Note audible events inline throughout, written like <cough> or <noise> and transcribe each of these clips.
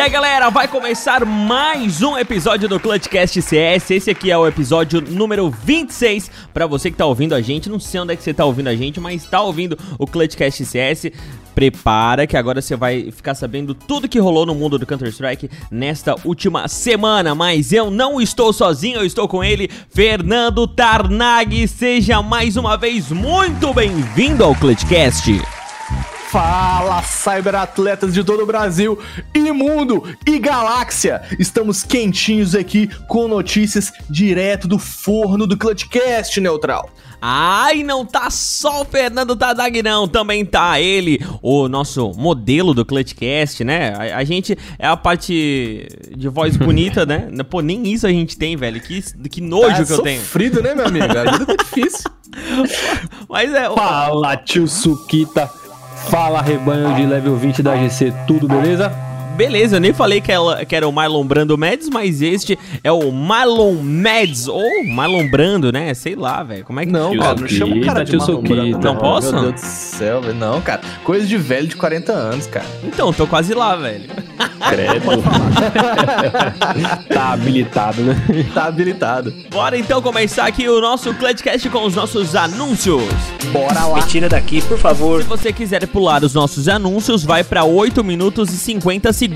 E aí galera, vai começar mais um episódio do Clutchcast CS. Esse aqui é o episódio número 26. Para você que tá ouvindo a gente, não sei onde é que você tá ouvindo a gente, mas tá ouvindo o Clutchcast CS. Prepara que agora você vai ficar sabendo tudo que rolou no mundo do Counter-Strike nesta última semana. Mas eu não estou sozinho, eu estou com ele, Fernando Tarnag. Seja mais uma vez muito bem-vindo ao Clutchcast. Fala, cyberatletas de todo o Brasil e mundo e galáxia! Estamos quentinhos aqui com notícias direto do forno do Clutchcast Neutral. Ai, não tá só o Fernando Tadag não, também tá ele, o nosso modelo do Clutchcast, né? A, a gente é a parte de voz <laughs> bonita, né? Pô, nem isso a gente tem, velho. Que, que nojo Ah, que eu tenho. Sofrido, né, meu amigo? A vida tá difícil. <laughs> Mas é. Fala, tio Suquita. Fala, rebanho de level 20 da GC, tudo beleza? Beleza, eu nem falei que, ela, que era o Marlon Brando Mads, mas este é o Marlon Mads, ou Marlon Brando, né? Sei lá, velho. Como é que Não, cara, não chama o cara de Marlon Brando. Não posso? Meu Deus do céu, velho. Não, cara. Coisa de velho de 40 anos, cara. Então, tô quase lá, velho. Credo. <laughs> tá habilitado, né? Tá habilitado. Bora então começar aqui o nosso Clutchcast com os nossos anúncios. Bora lá. Me tira daqui, por favor. Se você quiser pular os nossos anúncios, vai pra 8 minutos e 50 segundos.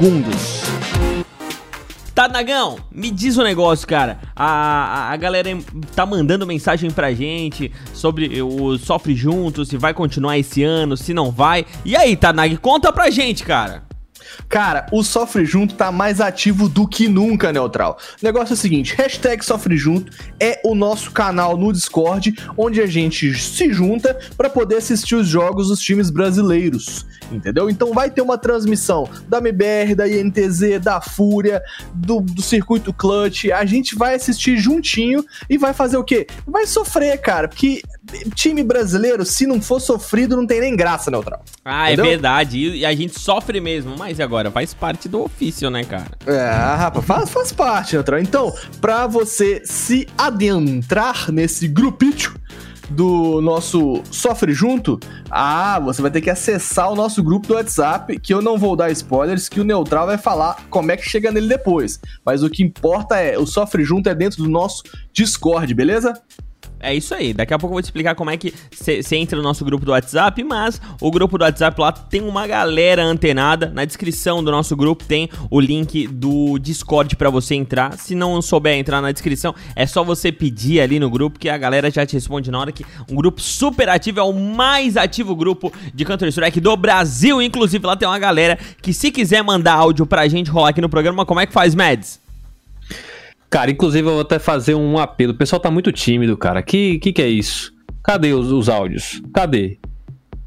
Tá, Nagão, me diz um negócio, cara. A, a, a galera tá mandando mensagem pra gente sobre o Sofre Juntos, se vai continuar esse ano, se não vai. E aí, Tanag, conta pra gente, cara. Cara, o Sofre Junto tá mais ativo do que nunca, Neutral. O negócio é o seguinte, hashtag Sofre Junto é o nosso canal no Discord, onde a gente se junta pra poder assistir os jogos dos times brasileiros, entendeu? Então vai ter uma transmissão da MBR, da INTZ, da Fúria, do, do Circuito Clutch, a gente vai assistir juntinho e vai fazer o quê? Vai sofrer, cara, porque time brasileiro, se não for sofrido, não tem nem graça, Neutral. Ah, Entendeu? é verdade. E, a gente sofre mesmo, mas e agora? Faz parte do ofício, né, cara? É, rapaz, faz, faz parte, Neutral. Então, pra você se adentrar nesse grupinho do nosso Sofre Junto, ah, você vai ter que acessar o nosso grupo do WhatsApp, que eu não vou dar spoilers, que o Neutral vai falar como é que chega nele depois. Mas o que importa é, o Sofre Junto é dentro do nosso Discord, beleza? É isso aí. Daqui a pouco eu vou te explicar como é que você entra no nosso grupo do WhatsApp, mas o grupo do WhatsApp lá tem uma galera antenada. Na descrição do nosso grupo tem o link do Discord pra você entrar. Se não souber entrar na descrição, é só você pedir ali no grupo que a galera já te responde na hora que um grupo super ativo é o mais ativo grupo de Counter-Strike do Brasil. Inclusive lá tem uma galera que se quiser mandar áudio pra gente rolar aqui no programa, como é que faz, Mads? Cara, inclusive eu vou até fazer um apelo. O pessoal tá muito tímido, cara. Que que, que é isso? Cadê os, os áudios? Cadê?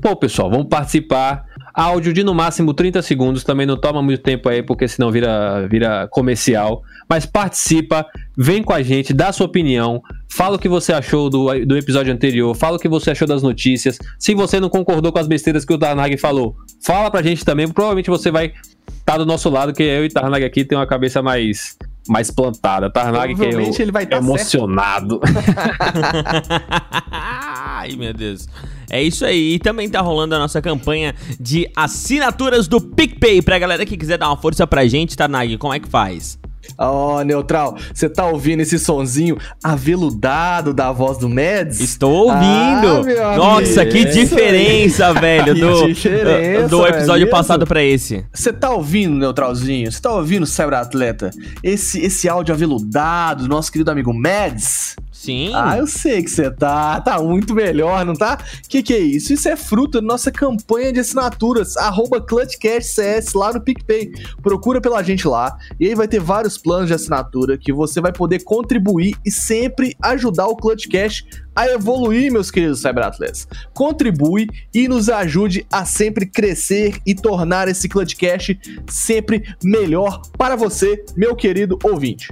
Pô, pessoal, vamos participar. Áudio de no máximo 30 segundos, também não toma muito tempo aí, porque senão vira, vira comercial. Mas participa, vem com a gente, dá sua opinião, fala o que você achou do, do episódio anterior, fala o que você achou das notícias. Se você não concordou com as besteiras que o Tarnag falou, fala pra gente também. Provavelmente você vai estar do nosso lado, que eu e Tarnag aqui tem uma cabeça mais, mais plantada. Tarnag que é o, ele vai tá emocionado. <laughs> Ai, meu Deus. É isso aí. E também tá rolando a nossa campanha de assinaturas do PicPay. Pra galera que quiser dar uma força pra gente, tá, Nag? Como é que faz? Ó, Neutral, você tá ouvindo esse sonzinho aveludado da voz do Mads? Estou ouvindo. Ah, Nossa, amigo, que diferença, <laughs> velho, Que do, diferença, do é episódio mesmo? passado pra esse. Você tá ouvindo, Neutralzinho? Você tá ouvindo, Cyberatleta? Esse, esse áudio aveludado do nosso querido amigo Mads? Sim. Ah, eu sei que você tá. Tá muito melhor, não tá? Que que é isso? Isso é fruto da nossa campanha de assinaturas, arroba ClutchCashCS lá no PicPay. Procura pela gente lá. E aí vai ter vários planos de assinatura que você vai poder contribuir e sempre ajudar o ClutchCash a evoluir, meus queridos cyberatletas. Contribui e nos ajude a sempre crescer e tornar esse ClutchCast sempre melhor para você, meu querido ouvinte.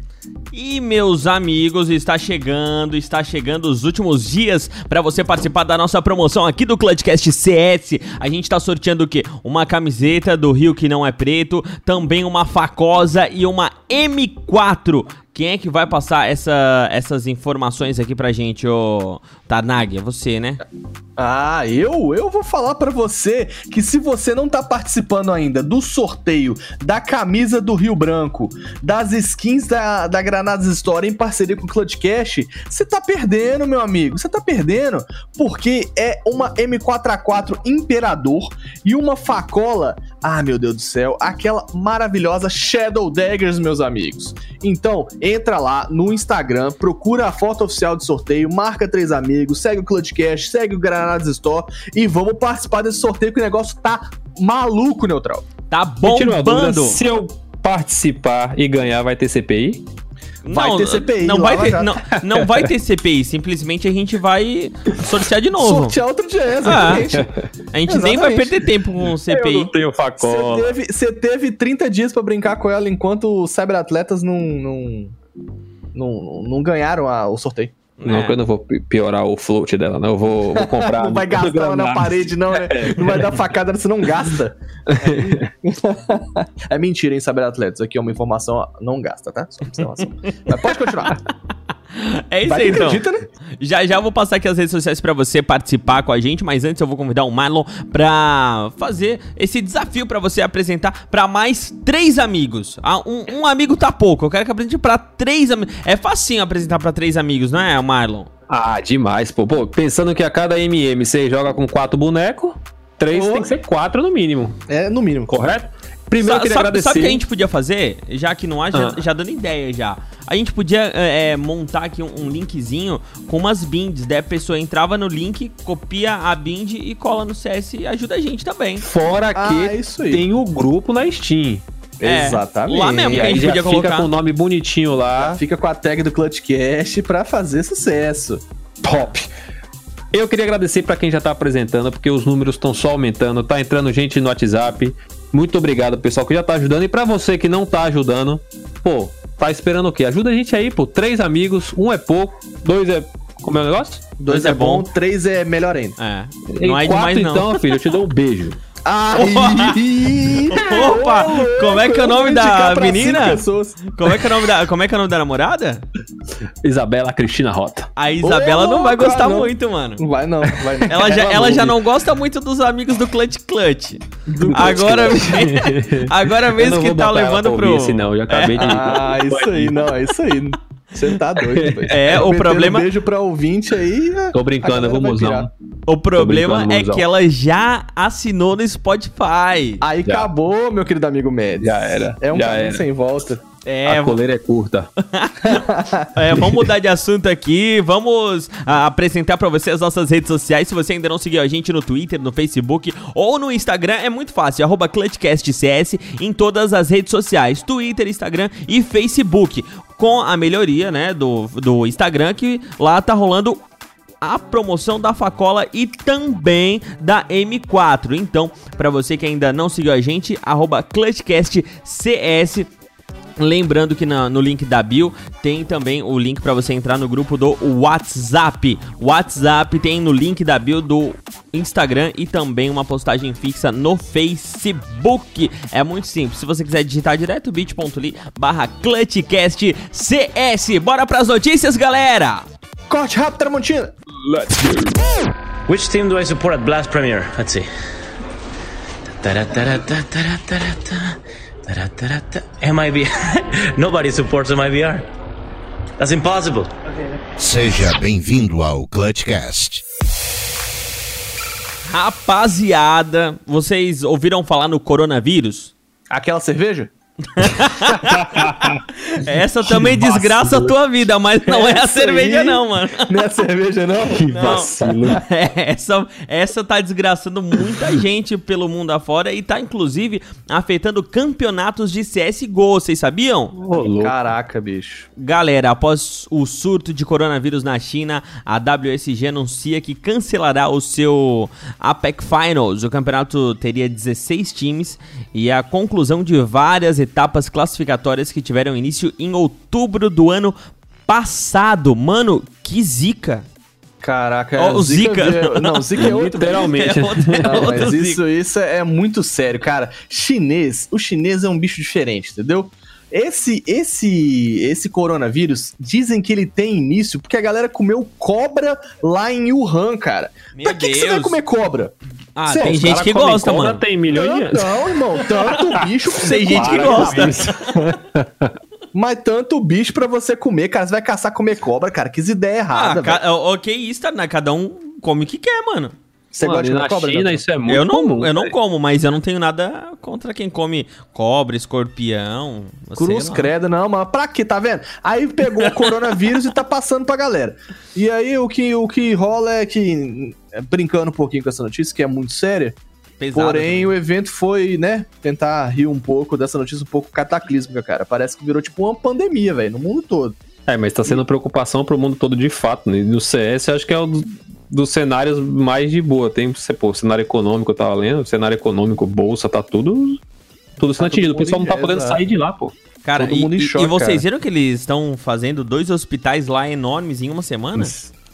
E meus amigos, está chegando, está chegando os últimos dias para você participar da nossa promoção aqui do Clutchcast CS. A gente tá sorteando o quê? Uma camiseta do Rio que não é preto, também uma facosa e uma M4 Quem é que vai passar essa, essas informações aqui pra gente, ô Tarnag? É você, né? Ah, eu? Eu vou falar pra você que se você não tá participando ainda do sorteio da camisa do Rio Branco, das skins da, da Granadas Store em parceria com o Clutchcast, você tá perdendo, meu amigo. Você tá perdendo porque é uma M4A4 Imperador e uma facola, ah, meu Deus do céu, aquela maravilhosa Shadow Daggers, meus amigos. Então, entra lá no Instagram, procura a foto oficial do sorteio, marca três amigos, segue o Clutchcast, segue o Granadas Store e vamos participar desse sorteio que o negócio tá maluco, Neutral. Tá bombando. se eu participar e ganhar, vai ter CPI? Vai ter CPI, Não vai ter, não, não vai ter CPI, simplesmente a gente vai sortear de novo. Sortear outro dia, Ah, exatamente. a gente nem vai Exatamente. perder tempo com o Eu não CPI. tenho Você facola. teve, você teve 30 dias pra brincar com ela enquanto os cyberatletas não, não, não, não ganharam a- o sorteio. Não, É. que eu não vou pi- piorar o float dela, não. Eu vou, vou <laughs> comprar. não vai gastar ela na parede, não, né? Não vai dar facada, você não gasta. <laughs> é mentira, hein, cyberatletas. Aqui é uma informação, não gasta, tá? Só uma observação. Mas pode continuar. <laughs> É isso Vai aí, então. acredita, né? Já já vou passar aqui as redes sociais pra você participar com a gente, mas antes eu vou convidar o Marlon pra fazer esse desafio pra você apresentar pra mais três amigos. Ah, um, um amigo tá pouco, eu quero que apresente pra três amigos. É facinho apresentar pra três amigos, não é, Marlon? Ah, demais, pô. Pô, pensando que a cada MM você joga com quatro bonecos, três Pô. tem que ser quatro no mínimo. É, no mínimo. Correto? Primeiro eu Sa- queria sabe, agradecer. sabe o que a gente podia fazer? Já que não há, já, Ah. já dando ideia já. A gente podia é, é, montar aqui um, um linkzinho com umas binds. Daí a pessoa entrava no link, copia a bind e cola no CS e ajuda a gente também. Fora Ah, que isso aí. tem o grupo na Steam. É, Exatamente. lá mesmo E que a gente já podia fica colocar. com o nome bonitinho lá. Fica com a tag do Clutchcast pra fazer sucesso. Top. Eu queria agradecer pra quem já tá apresentando, porque os números estão só aumentando, tá entrando gente no WhatsApp. Muito obrigado, pessoal, que já tá ajudando. E pra você que não tá ajudando, pô, tá esperando o quê? Ajuda a gente aí, pô. Três amigos, um é pouco, dois é. Como é o negócio? Dois é bom, três é melhor ainda. É. E Não é quatro, demais, não. então, filho, eu te dou um beijo. <laughs> Aí! <laughs> Opa! Como é que é o nome da menina? Como é que é o nome da, como é que é o nome da namorada? Isabela Cristina Rota. A Isabela Ô, não vai gostar não. muito, mano. Não vai não, vai não. Ela já, ela já não gosta muito dos amigos do Clutch Clutch. Agora, agora mesmo que tá levando pro. esse, não. Eu já acabei de. Ah, isso aí, não, é isso aí. Você tá doido, velho. <laughs> É, o Metendo problema- beijo pra ouvinte aí. é- Tô a brincando, mozão. pirar. O problema é que ela já assinou no Spotify. Aí Já. acabou, meu querido amigo Médici. Já era, É um já caminho era. sem volta. É, a coleira é curta. <laughs> É, vamos mudar de assunto aqui. Vamos ah, apresentar pra você as nossas redes sociais. Se você ainda não seguiu a gente no Twitter, no Facebook ou no Instagram, é muito fácil. Arroba ClutchCastCS em todas as redes sociais: Twitter, Instagram e Facebook. Com a melhoria, né, do, do Instagram, que lá tá rolando a promoção da Facola e também da M4. Então, pra você que ainda não seguiu a gente, arroba ClutchCastCS. Lembrando que na- no link da bio tem também o link para você entrar no grupo do WhatsApp. WhatsApp tem no link da bio do Instagram e também uma postagem fixa no Facebook. É muito simples. Se você quiser digitar direto, bit.ly barra ClutchCastCS. Bora pras notícias, galera! Corte rápido, Tramontina. Which team do I support at Blast Premier? Let's see. Ta-da-ta-da-ta-ta-da-ta-da-ta. Ta-da-ta-da-ta. MIB. Nobody supports MIBR. That's impossible. Seja bem-vindo ao Clutchcast. Rapaziada, vocês ouviram falar no coronavírus? Aquela cerveja? <laughs> Essa também desgraça a tua vida, mas não é a Essa cerveja aí- não, mano. Não é cerveja, não? <laughs> Que vacilo. <laughs> É, essa, essa tá desgraçando muita gente pelo mundo afora e tá inclusive afetando campeonatos de CSGO, vocês sabiam? Caraca, bicho. Galera, após o surto de coronavírus na China, a WSG anuncia que cancelará o seu APEC Finals. O campeonato teria 16 times e a conclusão de várias etapas classificatórias que tiveram início em outubro do ano passado. Mano, que zica! Caraca, Ó, o Zika. de- Não, Zika <laughs> <laughs> é outro. Literalmente. É outro- é Não, mas isso, isso é muito sério, cara. Chinês, o chinês é um bicho diferente, entendeu? esse, esse, esse coronavírus, dizem que ele tem início porque a galera comeu cobra lá em Wuhan, cara. Meu pra que, que você vai comer cobra? Ah, Sério, tem gente que gosta, cobra, mano. Tem milhões de Não, anos. não, irmão. Tanto <laughs> bicho pra você Tem gente que Para, gosta. <laughs> Mas tanto bicho pra você comer, cara. Você vai caçar comer cobra, cara. Que ideia Ah, errada, ca... ok, isso, tá, né? Cada um come o que quer, mano. Você Mano, gosta de comer na cobra? China isso é muito eu não, comum. eu não como, mas eu não tenho nada contra quem come cobra, escorpião. Cruz credo, não, mas pra quê, tá vendo? Aí pegou o coronavírus e tá passando pra galera. E aí o que, o que rola é que, é, brincando um pouquinho com essa notícia, que é muito séria, Pesado porém também. o evento foi, né, tentar rir um pouco dessa notícia um pouco cataclísmica, cara. Parece que virou tipo uma pandemia, velho, no mundo todo. É, mas tá sendo preocupação pro mundo todo de fato. Né? No CS, acho que é o do- dos cenários mais de boa. Tem, você, pô, cenário econômico, eu tava lendo, cenário econômico, bolsa, tá tudo. Tudo sendo todo atingido. O pessoal não tá podendo sair de lá, pô. Cara, todo e, mundo em e- choque, e vocês cara. viram que eles estão fazendo dois hospitais lá enormes em uma semana?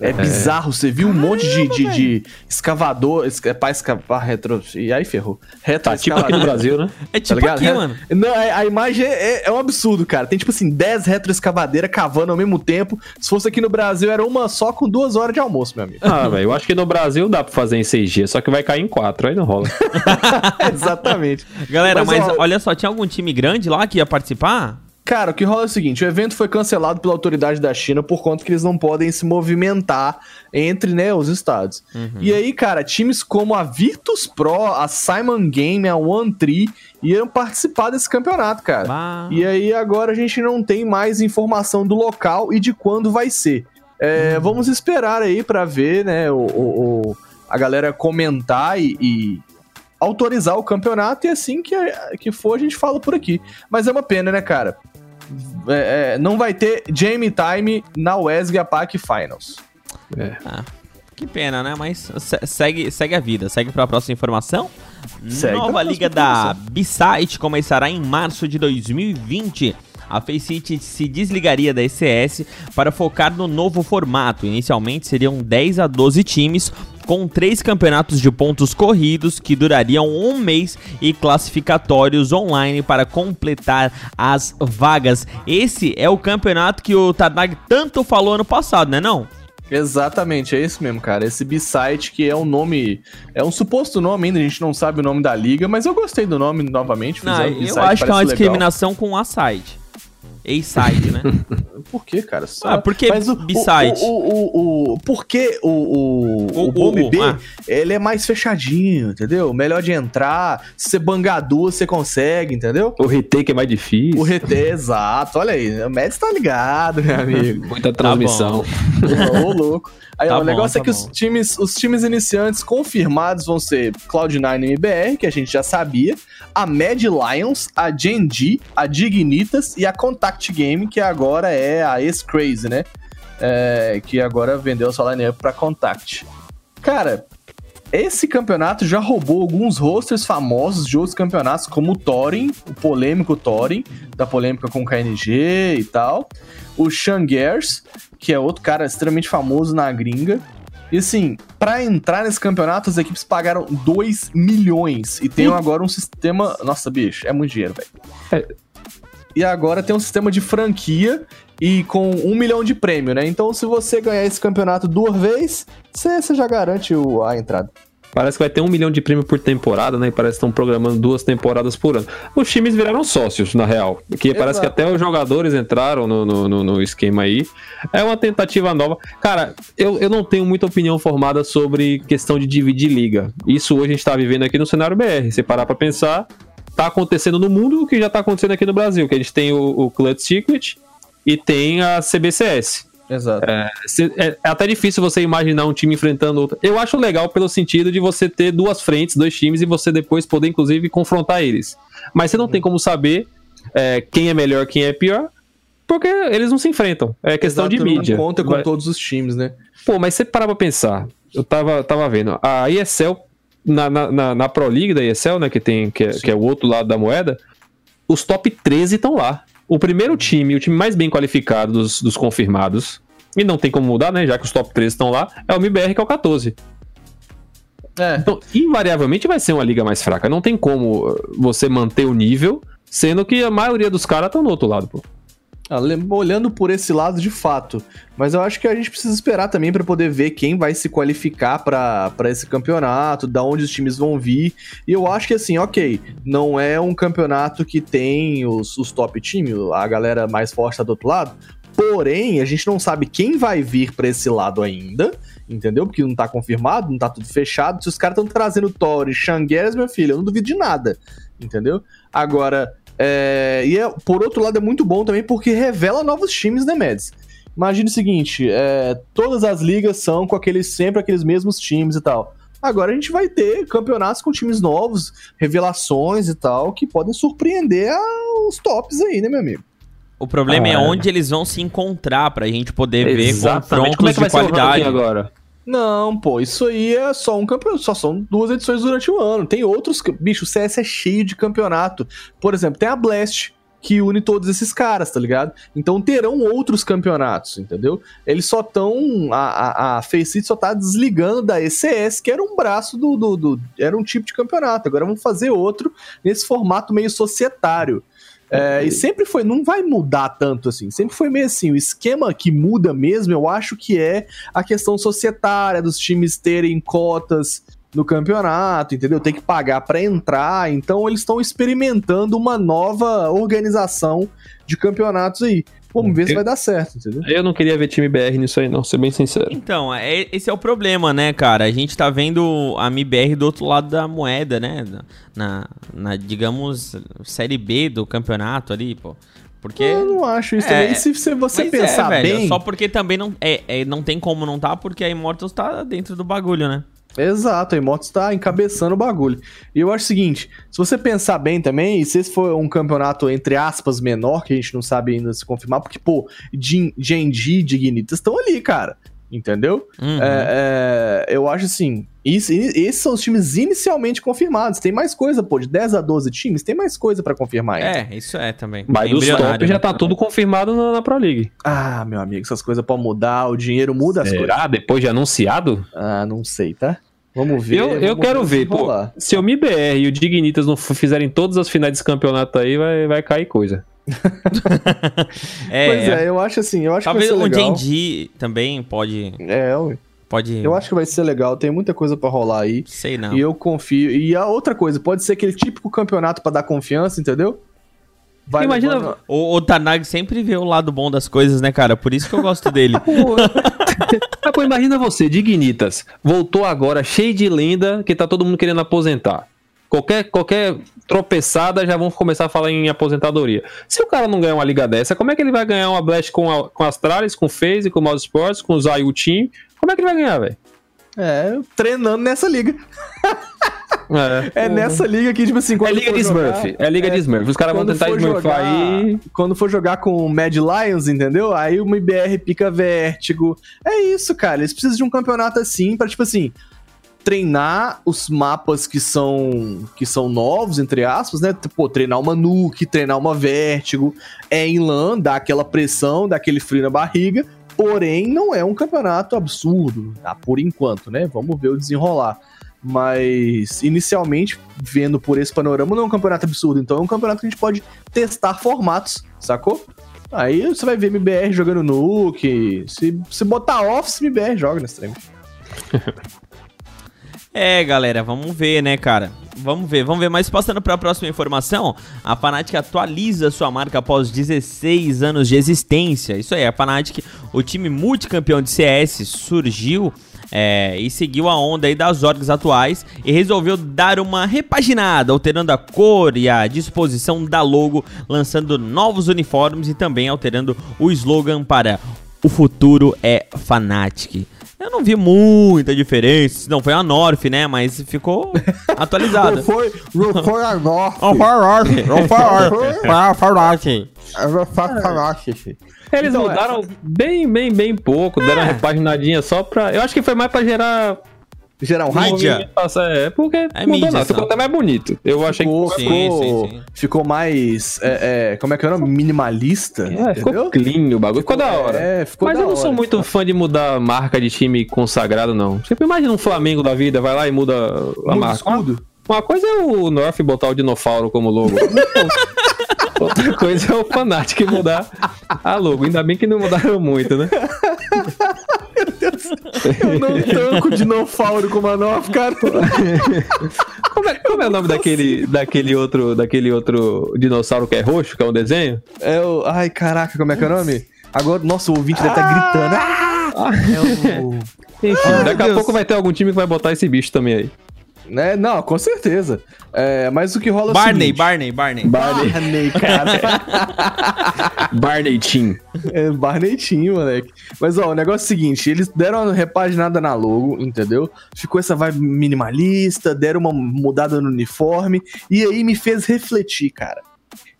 É, bizarro, você viu um monte de, de, de escavador, es- é pra escavar retro. E aí ferrou. Retro Tá tipo aqui no Brasil, né? É tipo tá aqui, mano. Não, é- a imagem é, é um absurdo, cara. Tem tipo assim, 10 retroescavadeiras cavando ao mesmo tempo. Se fosse aqui no Brasil, era uma só com duas horas de almoço, meu amigo. Ah, velho, eu acho que no Brasil dá pra fazer em 6G, só que vai cair em 4, aí não rola. <laughs> Exatamente. Galera, mas, ó, olha só, tinha algum time grande lá que ia participar? Cara, o que rola é o seguinte: o evento foi cancelado pela autoridade da China por conta que eles não podem se movimentar entre né, os estados. E aí, cara, times como a Virtus Pro, a Simon Game, a One Tree iam participar desse campeonato, cara. Bah. E aí agora a gente não tem mais informação do local e de quando vai ser. É, Vamos esperar aí pra ver, né, o, o- o- a galera comentar e, e autorizar o campeonato e assim que, que for a gente fala por aqui. Mas é uma pena, né, cara? É, é, não vai ter Jamie Time na WESG APAC Finals. Que pena, né? Mas se- segue, segue a vida. Segue pra próxima informação. Segue Nova próxima liga da B-Site começará em março de 2020. A Faceit se desligaria da ECS para focar no novo formato. Inicialmente seriam 10 a 12 times, com três campeonatos de pontos corridos que durariam um mês e classificatórios online para completar as vagas. Esse é o campeonato que o Tadag tanto falou ano passado, né não? Exatamente, é isso mesmo, cara. Esse B-Site que é um nome. É um suposto nome ainda, a gente não sabe o nome da liga, mas eu gostei do nome novamente. Não, eu acho que é uma parece legal. discriminação com a side. A-side, né? <laughs> Por que, cara? Só- Ah, porque Mas o, B-side. O, o, o, o, por que o, o, O- o, Bomb o- B, ah. ele é mais fechadinho, entendeu? Melhor de entrar, se você bangar duas, você consegue, entendeu? O retake é mais difícil. O RT, exato. Olha aí, o Médici tá ligado, meu <laughs> amigo. Muita transmissão. Ô, louco. Aí, Tá ó, o bom, negócio tá é que os times, os times iniciantes confirmados vão ser Cloud9 e MBR, que a gente já sabia, a Mad Lions, a Gen.G, a Dignitas e a Contact Game, que agora é a ex-Crazy, né? É, que agora vendeu sua line-up pra Contact. Cara, esse campeonato já roubou alguns rosters famosos de outros campeonatos, como o Thorin, o polêmico Thorin, da polêmica com o KNG e tal. O Shangers, que é outro cara extremamente famoso na gringa. E assim, pra entrar nesse campeonato, as equipes pagaram 2 milhões. E tem agora um sistema. Nossa, bicho, é muito dinheiro, velho. É. E agora tem um sistema de franquia e com um milhão de prêmio, né? Então, se você ganhar esse campeonato duas vezes, você já garante o- a entrada. Parece que vai ter um milhão de prêmio por temporada, né? E parece que estão programando duas temporadas por ano. Os times viraram sócios, na real. Porque parece que Exato. até os jogadores entraram no, no, no- no esquema aí. É uma tentativa nova. Cara, eu, eu não tenho muita opinião formada sobre questão de dividir liga. Isso hoje a gente tá vivendo aqui no cenário BR. Se parar pra pensar, tá acontecendo no mundo o que já tá acontecendo aqui no Brasil. Que a gente tem o, o Clutch Secret e tem a CBCS. Exato. Se- É, é até difícil você imaginar um time enfrentando outro. Eu acho legal pelo sentido de você ter duas frentes, dois times, e você depois poder, inclusive, confrontar eles. Mas você não tem como saber é, quem é melhor, quem é pior, porque eles não se enfrentam. É questão Exato, de não mídia. conta com Vai- todos os times, né? Pô, mas você parar pra pensar. Eu tava, tava vendo. A ESL, na, na, na, na Pro League da ESL, né, que, tem, que, é, que é o outro lado da moeda, os top 13 estão lá. O primeiro time, o time mais bem qualificado dos, dos confirmados, e não tem como mudar, né, já que os top 13 estão lá, é o MBR, que é o 14. É. Então, invariavelmente vai ser uma liga mais fraca. Não tem como uh, você manter o nível Sendo que a maioria dos caras estão no outro lado, pô. Ah, Olhando por esse lado de fato. Mas eu acho que a gente precisa esperar também pra poder ver quem vai se qualificar pra esse campeonato, da onde os times vão vir. E eu acho que assim, ok, não é um campeonato que tem os, os top times, a galera mais forte tá do outro lado. Porém, a gente não sabe quem vai vir pra esse lado ainda, entendeu? Porque não tá confirmado, não tá tudo fechado. Se os caras estão trazendo Thor e Xangueras, meu filho, eu não duvido de nada, entendeu? Agora, é, e é- por outro lado é muito bom também porque revela novos times, né, Mads? Imagina o seguinte, é, todas as ligas são com aqueles sempre aqueles mesmos times e tal. Agora a gente vai ter campeonatos com times novos, revelações e tal, que podem surpreender a- os tops aí, né, meu amigo? O problema é Ah. onde eles vão se encontrar pra gente poder ver Exatamente. confrontos Como é que vai de ser o qualidade. agora? Não, pô, isso aí é só um campeonato, só são duas edições durante o ano. Tem outros, bicho, o CS é cheio de campeonato. Por exemplo, tem a Blast, que une todos esses caras, tá ligado? Então terão outros campeonatos, entendeu? Eles só estão. A, a, a Faceit só tá desligando da ECS, que era um braço do, do, do- Era um tipo de campeonato. Agora vamos fazer outro nesse formato meio societário. É, e sempre foi, não vai mudar tanto assim, sempre foi meio assim. O esquema que muda mesmo, eu acho que é a questão societária dos times terem cotas no campeonato, entendeu? Tem que pagar pra entrar, então eles estão experimentando uma nova organização de campeonatos aí. Vamos ver se vai dar certo, entendeu? Eu não queria ver time BR nisso aí, não, ser bem sincero. Então, é- esse é o problema, né, cara? A gente tá vendo a MBR do outro lado da moeda, né? Na, na, digamos, série B do campeonato ali, pô. Porque. Eu não acho isso É, também. Se você, você Mas pensar é, velho, bem. Só porque também não, é, é- não tem como não tá, porque a Immortals tá dentro do bagulho, né? Exato, a Immortals tá encabeçando o bagulho. E eu acho o seguinte: se você pensar bem também, e se esse for um campeonato, entre aspas, menor, que a gente não sabe ainda se confirmar, porque, pô, Gen- Genji e Dignitas estão ali, cara. Entendeu? Uhum. É, é, eu acho assim. Isso, esses são os times inicialmente confirmados. Tem mais coisa, pô. De 10 a 12 times, tem mais coisa pra confirmar ainda. É, isso é também. Mas dos Embrionário, top já né? tá tudo confirmado na, na Pro League. Ah, meu amigo, essas coisas podem mudar, o dinheiro muda as coisas. Será? Depois de anunciado? Ah, não sei, tá? Vamos ver. Eu, eu vamos quero ver, pô. Se o MIBR e o Dignitas não fizerem todas as finais desse campeonato aí, vai, vai cair coisa. <laughs> É, Pois é, eu acho assim, eu acho Talvez que vai um ser legal. Genji também pode. É, ué. Pode eu acho que vai ser legal, tem muita coisa pra rolar aí. Sei não. E eu confio. E a outra coisa, pode ser aquele típico campeonato pra dar confiança, entendeu? Vai Imagina- levando- O, o Tanag sempre vê o lado bom das coisas, né, cara? Por isso que eu gosto dele. <laughs> Ah, <laughs> pô, imagina você, Dignitas, voltou agora cheio de lenda que tá todo mundo querendo aposentar. Qualquer, qualquer tropeçada já vão começar a falar em aposentadoria. Se o cara não ganhar uma liga dessa, como é que ele vai ganhar uma Blast com, a, com Astralis, com FaZe, com Mouse Sports, com o Zayu Team? Como é que ele vai ganhar, velho? É, treinando nessa liga. É nessa liga que, tipo assim, É liga for de jogar- Smurf. É liga de Smurf. Os caras vão tentar smurfar aí. Quando for jogar com o Mad Lions, entendeu? Aí o MBR pica vértigo. É isso, cara. Eles precisam de um campeonato assim pra, tipo assim, treinar os mapas que são que são novos, entre aspas, né? Pô, treinar uma Nuke, treinar uma Vértigo. É em LAN, dá aquela pressão, dá aquele frio na barriga. Porém, não é um campeonato absurdo, tá? Por enquanto, né? Vamos ver o desenrolar. Mas, inicialmente, vendo por esse panorama, não é um campeonato absurdo. Então, é um campeonato que a gente pode testar formatos, sacou? Aí você vai ver MBR jogando Nuke. Se, se botar Office, MBR joga nesse trem. <laughs> É, galera, vamos ver, né, cara? Vamos ver, vamos ver. Mas passando para a próxima informação, a Fnatic atualiza sua marca após 16 anos de existência. Isso aí, a Fnatic, o time multicampeão de CS, surgiu é, e seguiu a onda aí das orgs atuais e resolveu dar uma repaginada, alterando a cor e a disposição da logo, lançando novos uniformes e também alterando o slogan para o futuro é Fnatic. Eu não vi muita diferença, não foi a North, né? Mas ficou <laughs> atualizada. foi, não foi a North. Eles Então, mudaram bem, bem, bem pouco. Deram uma repaginadinha só pra. Eu acho que foi mais pra gerar. Gerar um hype. É, porque É mudou mídia nada. Ficou até mais bonito. Eu achei Ficou, que Sim, ficou, sim, sim. ficou mais. é, é, como é que é o nome? Minimalista. É, ficou clean o bagulho. Ficou, da hora. É, ficou Mas da eu não sou hora. muito fã de mudar marca de time consagrado, não. Tipo, imagina um Flamengo da vida, vai lá e muda a Muda o marca. escudo. Uma coisa é o North botar o dinossauro como logo. <laughs> Outra coisa é o Fanatic mudar a logo. Ainda bem que não mudaram muito, né? <laughs> <laughs> Eu não tanco dinossauro com uma nova, cara. <laughs> Como é, como é o nome daquele, daquele, outro, daquele outro dinossauro que é roxo, que é um desenho? É o. Ai, caraca, como é que é o nome? Agora, nossa, o ouvinte deve estar gritando. Ah! É o. Enfim, daqui a pouco vai ter algum time que vai botar esse bicho também aí. Né? Não, com certeza. É, mas o que rola é o Barney, seguinte- Barney, Barney. Barney, cara. <laughs> Barney Team. É Barnetinho, moleque. Mas ó, o negócio é o seguinte: eles deram uma repaginada na logo, entendeu? Ficou essa vibe minimalista, deram uma mudada no uniforme, e aí me fez refletir, cara.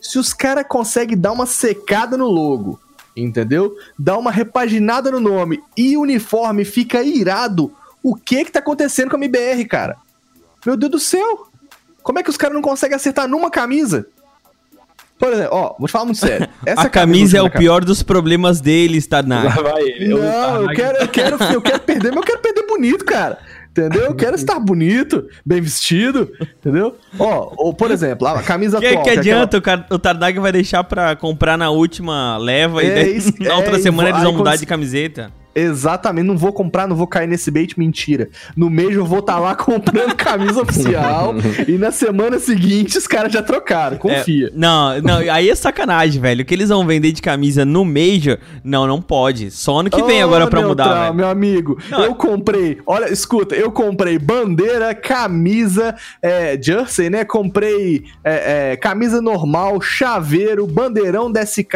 Se os caras conseguem dar uma secada no logo, entendeu? Dar uma repaginada no nome e o uniforme fica irado, o que que tá acontecendo com a MBR, cara? Meu Deus do céu! Como é que os caras não conseguem acertar numa camisa? Por exemplo, ó, vou te falar muito sério. <laughs> Essa a camisa é o pior dos problemas deles, tá, Lá vai ele. não, eu quero, eu quero, eu quero perder, mas eu quero perder bonito, cara. Entendeu? Eu quero estar bonito, bem vestido, entendeu? Ó, ou, por exemplo, a camisa Que, atual. que é aquela- adianta? O, cara- o Tarnak vai deixar pra comprar na última leva e É daí, isso- <laughs> na outra é, semana e eles vão mudar de camiseta. Exatamente, não vou comprar, não vou cair nesse bait, mentira. No mês eu vou estar lá <laughs> comprando camisa oficial e na semana seguinte os caras já trocaram, confia. É, não, não, aí é sacanagem, velho. O que eles vão vender de camisa no Major, não, não pode. Só ano que vem Ô, agora pra mudar, velho. Meu amigo, Não, eu comprei, olha, escuta, eu comprei bandeira, camisa, é, jersey, né? Comprei é, é, camisa normal, chaveiro, bandeirão da SK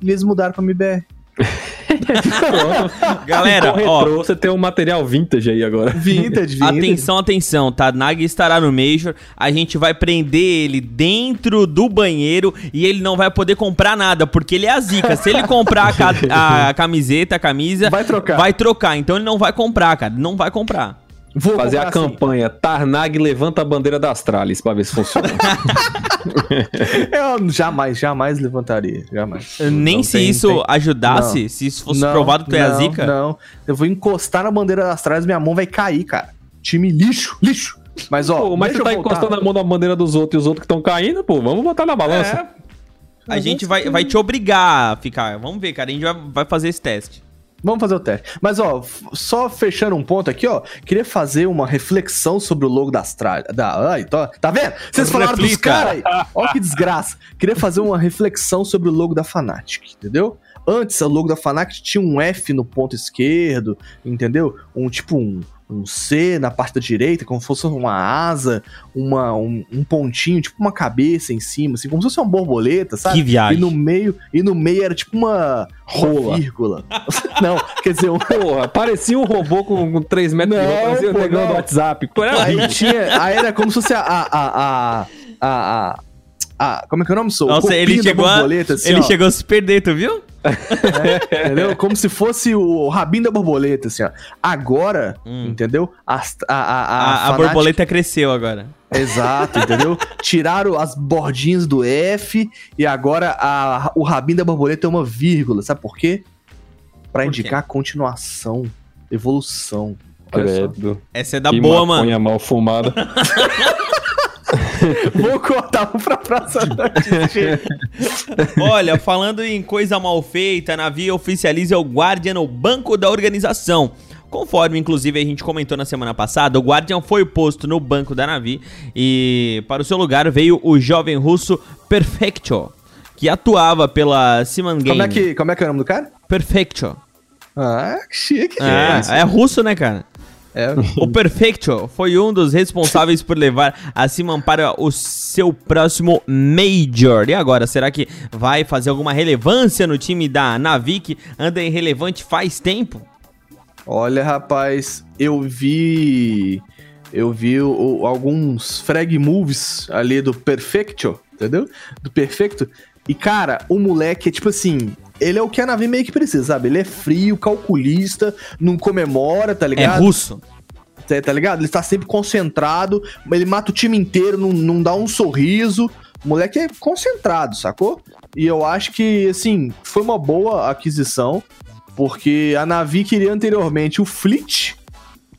e eles mudaram pra MBR. <laughs> Galera, ó, retrô, você tem um material vintage aí agora. Vintage, vintage. Atenção, atenção, tá? Nag estará no Major. A gente vai prender ele dentro do banheiro e ele não vai poder comprar nada, porque ele é a zica. Se ele comprar a, ca- <laughs> a camiseta, a camisa, Vai trocar. Vai trocar. Então ele não vai comprar, cara. Não vai comprar. Vou Fazer a comprar assim. campanha Tarnag levanta a bandeira das Astralis pra ver se funciona. <laughs> Eu jamais, jamais levantaria. Jamais. Nem Não se tem- isso tem- ajudasse, Não. se isso fosse Não, provado que tu é a não, zica. Não, eu vou encostar na bandeira das trás, minha mão vai cair, cara. Time lixo, lixo. Mas ó, pô, mas tu tá encostando a mão na bandeira dos outros e os outros que estão caindo, pô, vamos botar na balança. A gente vai, vai te obrigar a ficar. Vamos ver, cara. A gente vai, vai fazer esse teste. Vamos fazer o teste. Mas, ó, só fechando um ponto aqui, ó. Queria fazer uma reflexão sobre o logo da Astral. Da, ai, tá, tá vendo? Vocês falaram dos caras aí. Ó, que desgraça. Queria fazer uma reflexão sobre o logo da Fnatic, entendeu? Antes, o logo da Fnatic tinha um F no ponto esquerdo, entendeu? Um tipo um, um C na parte da direita, como se fosse uma asa, uma, um, um pontinho, tipo uma cabeça em cima, assim, como se fosse uma borboleta, sabe? Que viagem. E no meio, e no meio era tipo uma Rola. Vírgula. <laughs> Não, quer dizer, um, Porra, parecia um robô com 3 metros de Não, roupa, parecia o pô, negão do WhatsApp. Aí tinha. Aí era como se fosse a. a, a, a, a, a- a- como é que é o nome? Sou? Nossa, ele chegou, a, borboleta, assim, ele ó, chegou a se perder, tu viu? Entendeu? Como se fosse o rabinho da borboleta, assim, ó. Agora, Hum. entendeu? A, a, a, A, a borboleta cresceu agora. Exato, entendeu? Tiraram as bordinhas do F e agora a, o rabinho da borboleta é uma vírgula. Sabe por quê? Pra Por quê? indicar continuação, evolução. Credo. Essa é da que boa, mano. mal fumada. <laughs> <laughs> Vou cortar um pra próxima notícia. Olha, falando em coisa mal feita, a Navi oficializa o Guardian no banco da organização. Conforme, inclusive, a gente comentou na semana passada, o Guardian foi posto no banco da Navi e para o seu lugar veio o jovem russo Perfecto, que atuava pela Siman Game. como, é que, como é que é o nome do cara? Perfecto. Ah, que chique. É, é russo, né, cara? É. O Perfecto foi um dos responsáveis por levar a Siman para o seu próximo Major. E agora, será que vai fazer alguma relevância no time da Navi que anda irrelevante faz tempo? Olha, rapaz, eu vi. Eu vi o- alguns frag moves ali do Perfecto, entendeu? Do Perfecto. E, cara, o moleque é tipo assim. Ele é o que a Navi meio que precisa, sabe? Ele é frio, calculista, não comemora, tá É ligado? russo. Tá, tá ligado? Ele tá sempre concentrado, ele mata o time inteiro, não, não dá um sorriso. O moleque é concentrado, sacou? E eu acho que, assim, foi uma boa aquisição, porque a Navi queria anteriormente o Fleet,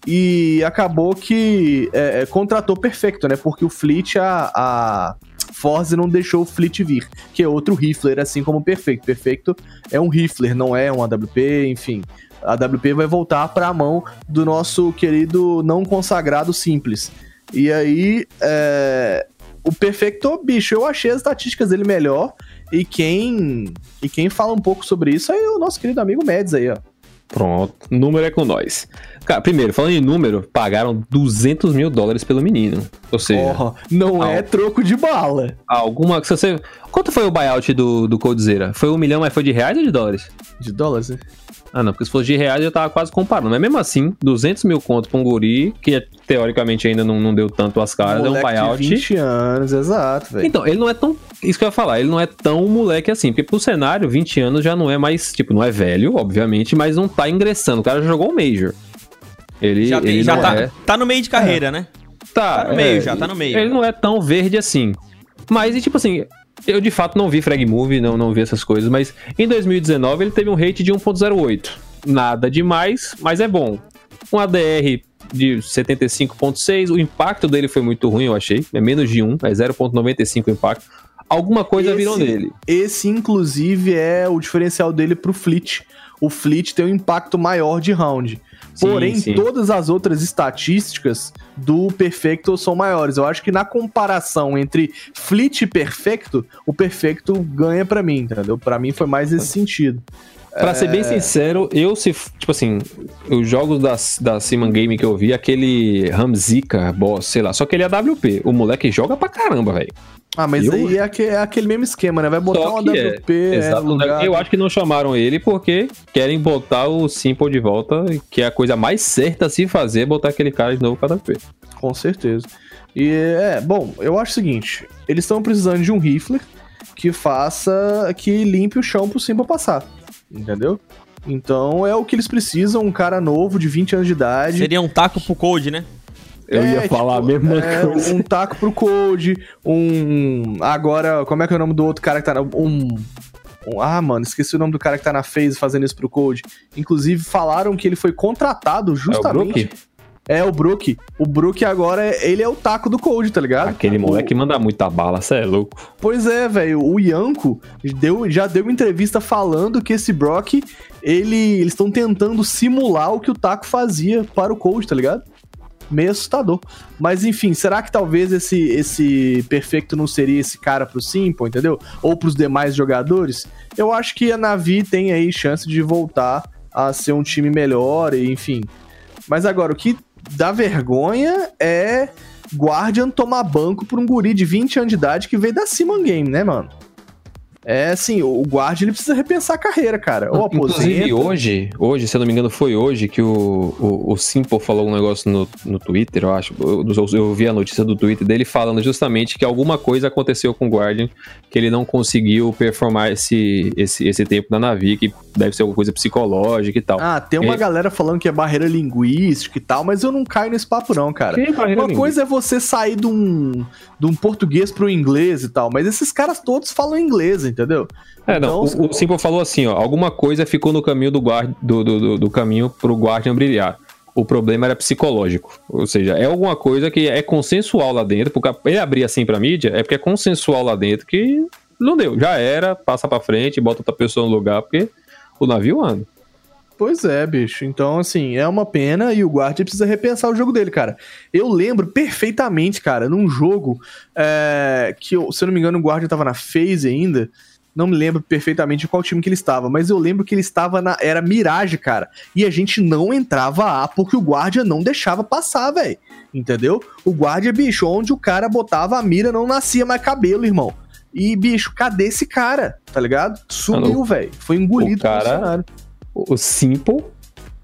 e acabou que é, é, contratou perfeito, né? Porque o Fleet, a, a não deixou o Fleet vir, que é outro rifler, assim como o Perfeito. Perfeito é um rifler, não é um AWP, enfim. A AWP vai voltar para a mão do nosso querido não consagrado Simples. E aí, é, o Perfecto, bicho, eu achei as estatísticas dele melhor. E quem, e quem fala um pouco sobre isso é o nosso querido amigo Mads aí, ó. Pronto, número é com nós. Cara, primeiro, falando em número, pagaram 200 mil dólares pelo menino. Ou seja, Oh, não Al- é troco de bala. alguma. Se você, quanto foi o buyout do, do Coldzera? Foi um milhão, mas foi de reais ou de dólares? De dólares, né? Ah, não, porque se fosse de reais eu tava quase comparando. Mas mesmo assim, 200 mil conto pra um guri, que teoricamente ainda não, não deu tanto as caras, é um Moleque buyout. de 20 anos, exato, velho. Então, ele não é tão. Isso que eu ia falar, ele não é tão moleque assim. Porque pro cenário, 20 anos já não é mais. Tipo, não é velho, obviamente, mas não tá ingressando. O cara já jogou o Major. Ele, Já, tem- ele já não tá, é. tá no meio de carreira, né? Tá, tá no meio já, tá no meio. Ele não é tão verde assim. Mas, e tipo assim, eu de fato não vi Frag Move, não, não vi essas coisas, mas em 2019 ele teve um rate de 1.08. Nada demais, mas é bom. Um ADR de 75.6, o impacto dele foi muito ruim, eu achei. É menos de 1, é 0.95 o impacto. Alguma coisa Esse- virou nele. Esse, inclusive, é o diferencial dele pro Fleet. O Fleet tem um impacto maior de round. Sim, Porém, sim. todas as outras estatísticas do Perfecto são maiores. Eu acho que na comparação entre Fleet e Perfecto, o Perfecto ganha pra mim, entendeu? Pra mim foi mais esse sentido. Pra ser bem sincero, eu se. Tipo assim, os jogos da, da Simon Game que eu vi, aquele Ramzika, boss, sei lá, só que ele é WP. O moleque joga pra caramba, velho. Ah, mas Eu- aí é, aque- é aquele mesmo esquema, né? Vai botar uma que é. WP é, Exato. no lugar. Eu acho que não chamaram ele porque querem botar o Simple de volta, que é a coisa mais certa a se fazer, é botar aquele cara de novo pra WP. Com certeza. E é, bom, eu acho o seguinte: eles estão precisando de um rifler que faça. que limpe o chão pro Simba passar. Entendeu? Então é o que eles precisam, um cara novo de 20 anos de idade. Seria um taco pro Code, né? Eu É, ia falar tipo, a mesma é, coisa. Um taco pro Code, um. Agora, como é que é o nome do outro cara que tá na. Um. um- ah, mano, esqueci o nome do cara que tá na FaZe fazendo isso pro Code. Inclusive, falaram que ele foi contratado justamente. Brook? É o Brook. O Brook agora, é- ele é o taco do Code, tá ligado? Aquele moleque manda muita bala, cê é louco. Pois é, velho. O Yanko deu, já deu uma entrevista falando que esse Brock, ele, eles estão tentando simular o que o Taco fazia para o Cold, tá ligado? Meio assustador. Mas enfim, será que talvez esse esse perfeito não seria esse cara pro Simple, entendeu? Ou pros demais jogadores? Eu acho que a Navi tem aí chance de voltar a ser um time melhor, e enfim. Mas agora, o que dá vergonha é Guardian tomar banco por um guri de 20 anos de idade que veio da Simon Game, né, mano? É assim, o Guardian ele precisa repensar a carreira, cara. Ou Inclusive, hoje, hoje, se eu não me engano, foi hoje que o, o, o Simple falou um negócio no, no Twitter, eu acho. Eu, eu vi a notícia do Twitter dele falando justamente que alguma coisa aconteceu com o Guardian, que ele não conseguiu performar esse, esse, esse tempo na Navi, que deve ser alguma coisa psicológica e tal. Ah, tem uma É. galera falando que é barreira linguística e tal, mas eu não caio nesse papo, não, cara. Que barreira Uma linguística? coisa é você sair de um, de um português pro inglês e tal, mas esses caras todos falam inglês, entendeu? É, não, Então, o, o Simple falou assim, ó, alguma coisa ficou no caminho do, guard, do, do, do, do caminho pro Guardian brilhar. O problema era psicológico. Ou seja, é alguma coisa que é consensual lá dentro, porque ele abrir assim pra mídia, é porque é consensual lá dentro que não deu. Já era, passa pra frente, bota outra pessoa no lugar, porque o navio anda. Pois é, bicho. Então, assim, é uma pena e o Guardian precisa repensar o jogo dele, cara. Eu lembro perfeitamente, cara, num jogo é, que, eu, se eu não me engano, o Guardian tava na phase ainda. Não me lembro perfeitamente de qual time que ele estava, mas eu lembro que ele estava na. Era Mirage, cara. E a gente não entrava A porque o Guardian não deixava passar, velho. Entendeu? O Guardian, bicho, onde o cara botava a mira não nascia mais cabelo, irmão. E, bicho, cadê esse cara? Tá ligado? Sumiu, velho. Foi engolido o cara- pelo cenário. O o Simple,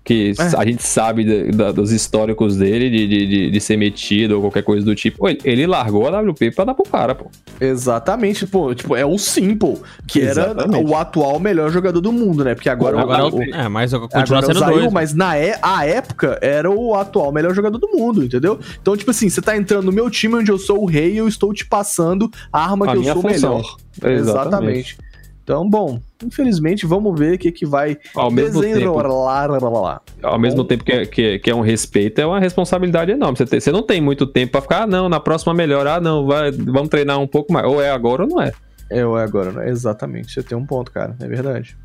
que É. a gente sabe da- da- dos históricos dele, de, de, de, de ser metido ou qualquer coisa do tipo, ele, ele largou a WP pra dar pro cara, pô. Exatamente, pô, tipo, é o Simple, que Exatamente. era o atual melhor jogador do mundo, né? Porque agora, Agora, o, o, é, mas continua agora sendo o Zayu, dois. mas na é, a época era o atual melhor jogador do mundo, entendeu? Então, tipo assim, você tá entrando no meu time onde eu sou o rei e eu estou te passando a arma A que eu sou função. melhor. Exatamente. Então, bom, infelizmente, vamos ver o que, que vai Ao mesmo tempo, desenrolar. ao mesmo tempo que, é- que, é- que é um respeito, é uma responsabilidade enorme. Você, tem- você não tem muito tempo pra ficar, ah, não, na próxima melhor, ah, não, vai, vamos treinar um pouco mais. Ou é agora ou não é. É, ou é agora, né? Exatamente. Você tem um ponto, cara. É verdade.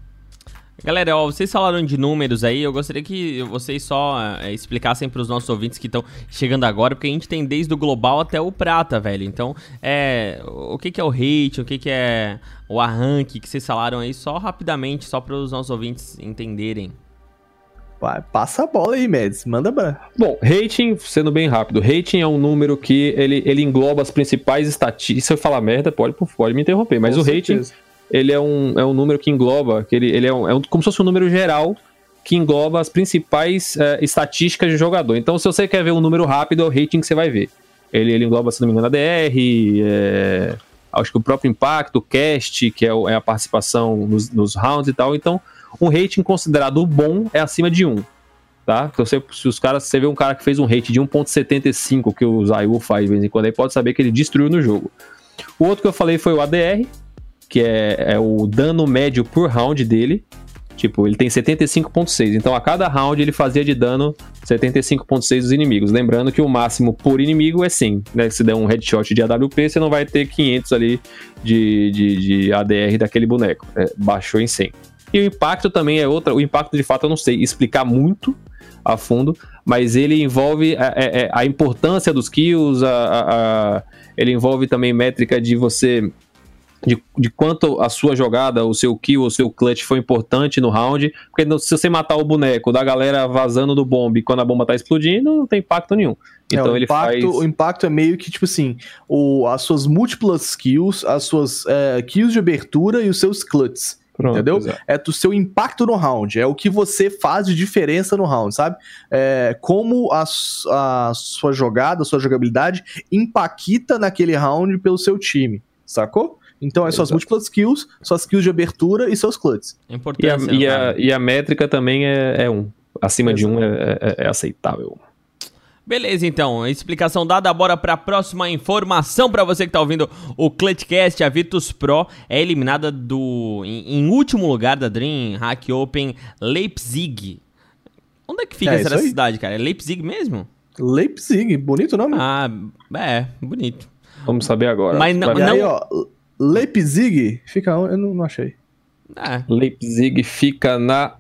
Galera, ó, vocês falaram de números aí, eu gostaria que vocês só é, explicassem para os nossos ouvintes que estão chegando agora, porque a gente tem desde o global até o prata, velho. Então, é, o que, que é o hate, o que, que é o arranque que vocês falaram aí, só rapidamente, só para os nossos ouvintes entenderem. Vai, passa a bola aí, Mads. Manda pra... Bom, rating, sendo bem rápido, rating é um número que ele, ele engloba as principais estatísticas. Se eu falar merda, pode, pode me interromper, mas Com o rating certeza. Ele é um, é um número que engloba, que ele, ele é, um, é um- como se fosse um número geral que engloba as principais eh, estatísticas de jogador. Então, se você quer ver um número rápido, é o rating que você vai ver. Ele, ele engloba, se não me engano, a DR, eh, acho que o próprio impacto, o cast, que é, o- é a participação nos, nos rounds e tal. Então, um rating considerado bom é acima de 1. Tá? Então, você, se os caras, você vê um cara que fez um rate de 1.75, que o Zayu faz de vez em quando, aí pode saber que ele destruiu no jogo. O outro que eu falei foi o ADR, que é, é o dano médio por round dele. Tipo, ele tem 75.6. Então, a cada round ele fazia de dano 75.6 dos inimigos. Lembrando que o máximo por inimigo é 100. Né? Se der um headshot de AWP, você não vai ter 500 ali de, de, de ADR daquele boneco. É, baixou em 100. E o impacto também é outra. O impacto, de fato, eu não sei explicar muito a fundo, mas ele envolve a, a- a importância dos kills, a- ele envolve também métrica de você de, de quanto a sua jogada, o seu kill, o seu clutch foi importante no round. Porque no- se você matar o boneco da galera vazando do bombe quando a bomba tá explodindo, não tem impacto nenhum. É, Então o, ele impacto, faz. o impacto é meio que, tipo assim, o, as suas múltiplas kills, as suas é, kills de abertura e os seus clutches. Pronto, entendeu? exato. É o seu impacto no round, é o que você faz de diferença no round, sabe? É, como a, a sua jogada, a sua jogabilidade impacta naquele round pelo seu time, sacou? Então é suas Exato. múltiplas kills, suas kills de abertura e seus clutches. A E a, e, a, e a métrica também é, é um. Acima de um é, é- é aceitável. Beleza, então. Explicação dada, bora pra próxima informação pra você que tá ouvindo o Clutchcast. A Virtus Pro é eliminada do em, em último lugar da Dream Hack Open Leipzig. Onde é que fica É, essa cidade, cara? É Leipzig mesmo? Leipzig, bonito nome. Ah, é, bonito. Vamos saber agora. Mas não- e Vai- aí, ó, Leipzig fica onde? Eu não, não achei. É. Leipzig fica na.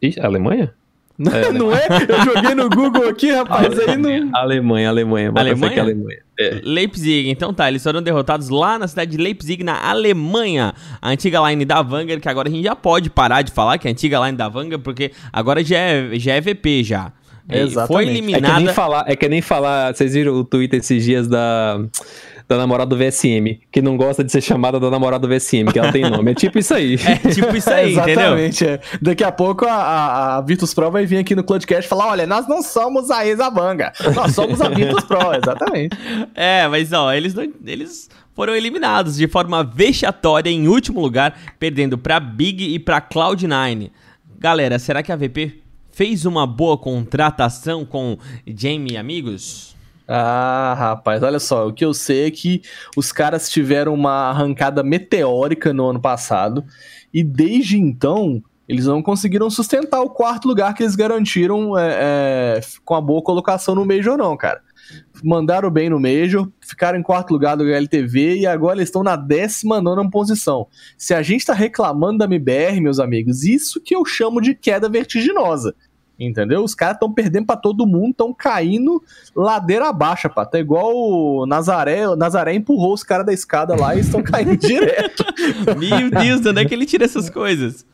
Ih, Alemanha? Não, <laughs> não é? Eu joguei no Google aqui, rapaz, aí não. Alemanha, Alemanha. Alemanha? é Alemanha. É. Leipzig, então tá, eles foram derrotados lá na cidade de Leipzig, na Alemanha. A antiga line da Vanguard, que agora a gente já pode parar de falar que é a antiga line da Vanguard, porque agora já é, já é VP já. Exatamente. Foi É que, nem eliminada. falar, é que nem falar. Vocês viram o Twitter esses dias da, da namorada do VSM, que não gosta de ser chamada da namorada do VSM, que ela tem nome. É tipo isso aí. <laughs> É tipo isso aí, <laughs> entendeu? Exatamente. é. Daqui a pouco a, a, a Virtus Pro vai vir aqui no Clutchcast e falar: olha, nós não somos a ex-Banga, nós somos a Virtus Pro, <laughs> exatamente. É, mas ó, eles, não- eles foram eliminados de forma vexatória em último lugar, perdendo pra Big e pra Cloud9. Galera, será que a VP fez uma boa contratação com Jamie e amigos? Ah, rapaz, olha só, o que eu sei é que os caras tiveram uma arrancada meteórica no ano passado e desde então eles não conseguiram sustentar o quarto lugar que eles garantiram é, é, com a boa colocação no Major, não, cara. Mandaram bem no Major, ficaram em quarto lugar do HLTV e agora eles estão na 19 posição. Se a gente tá reclamando da MBR, meus amigos, isso que eu chamo de queda vertiginosa. Entendeu? Os caras estão perdendo pra todo mundo, estão caindo ladeira abaixo, pá. Tá igual o Nazaré. O Nazaré empurrou os caras da escada lá e estão caindo <laughs> direto. Meu Deus, de onde é que ele tira essas coisas?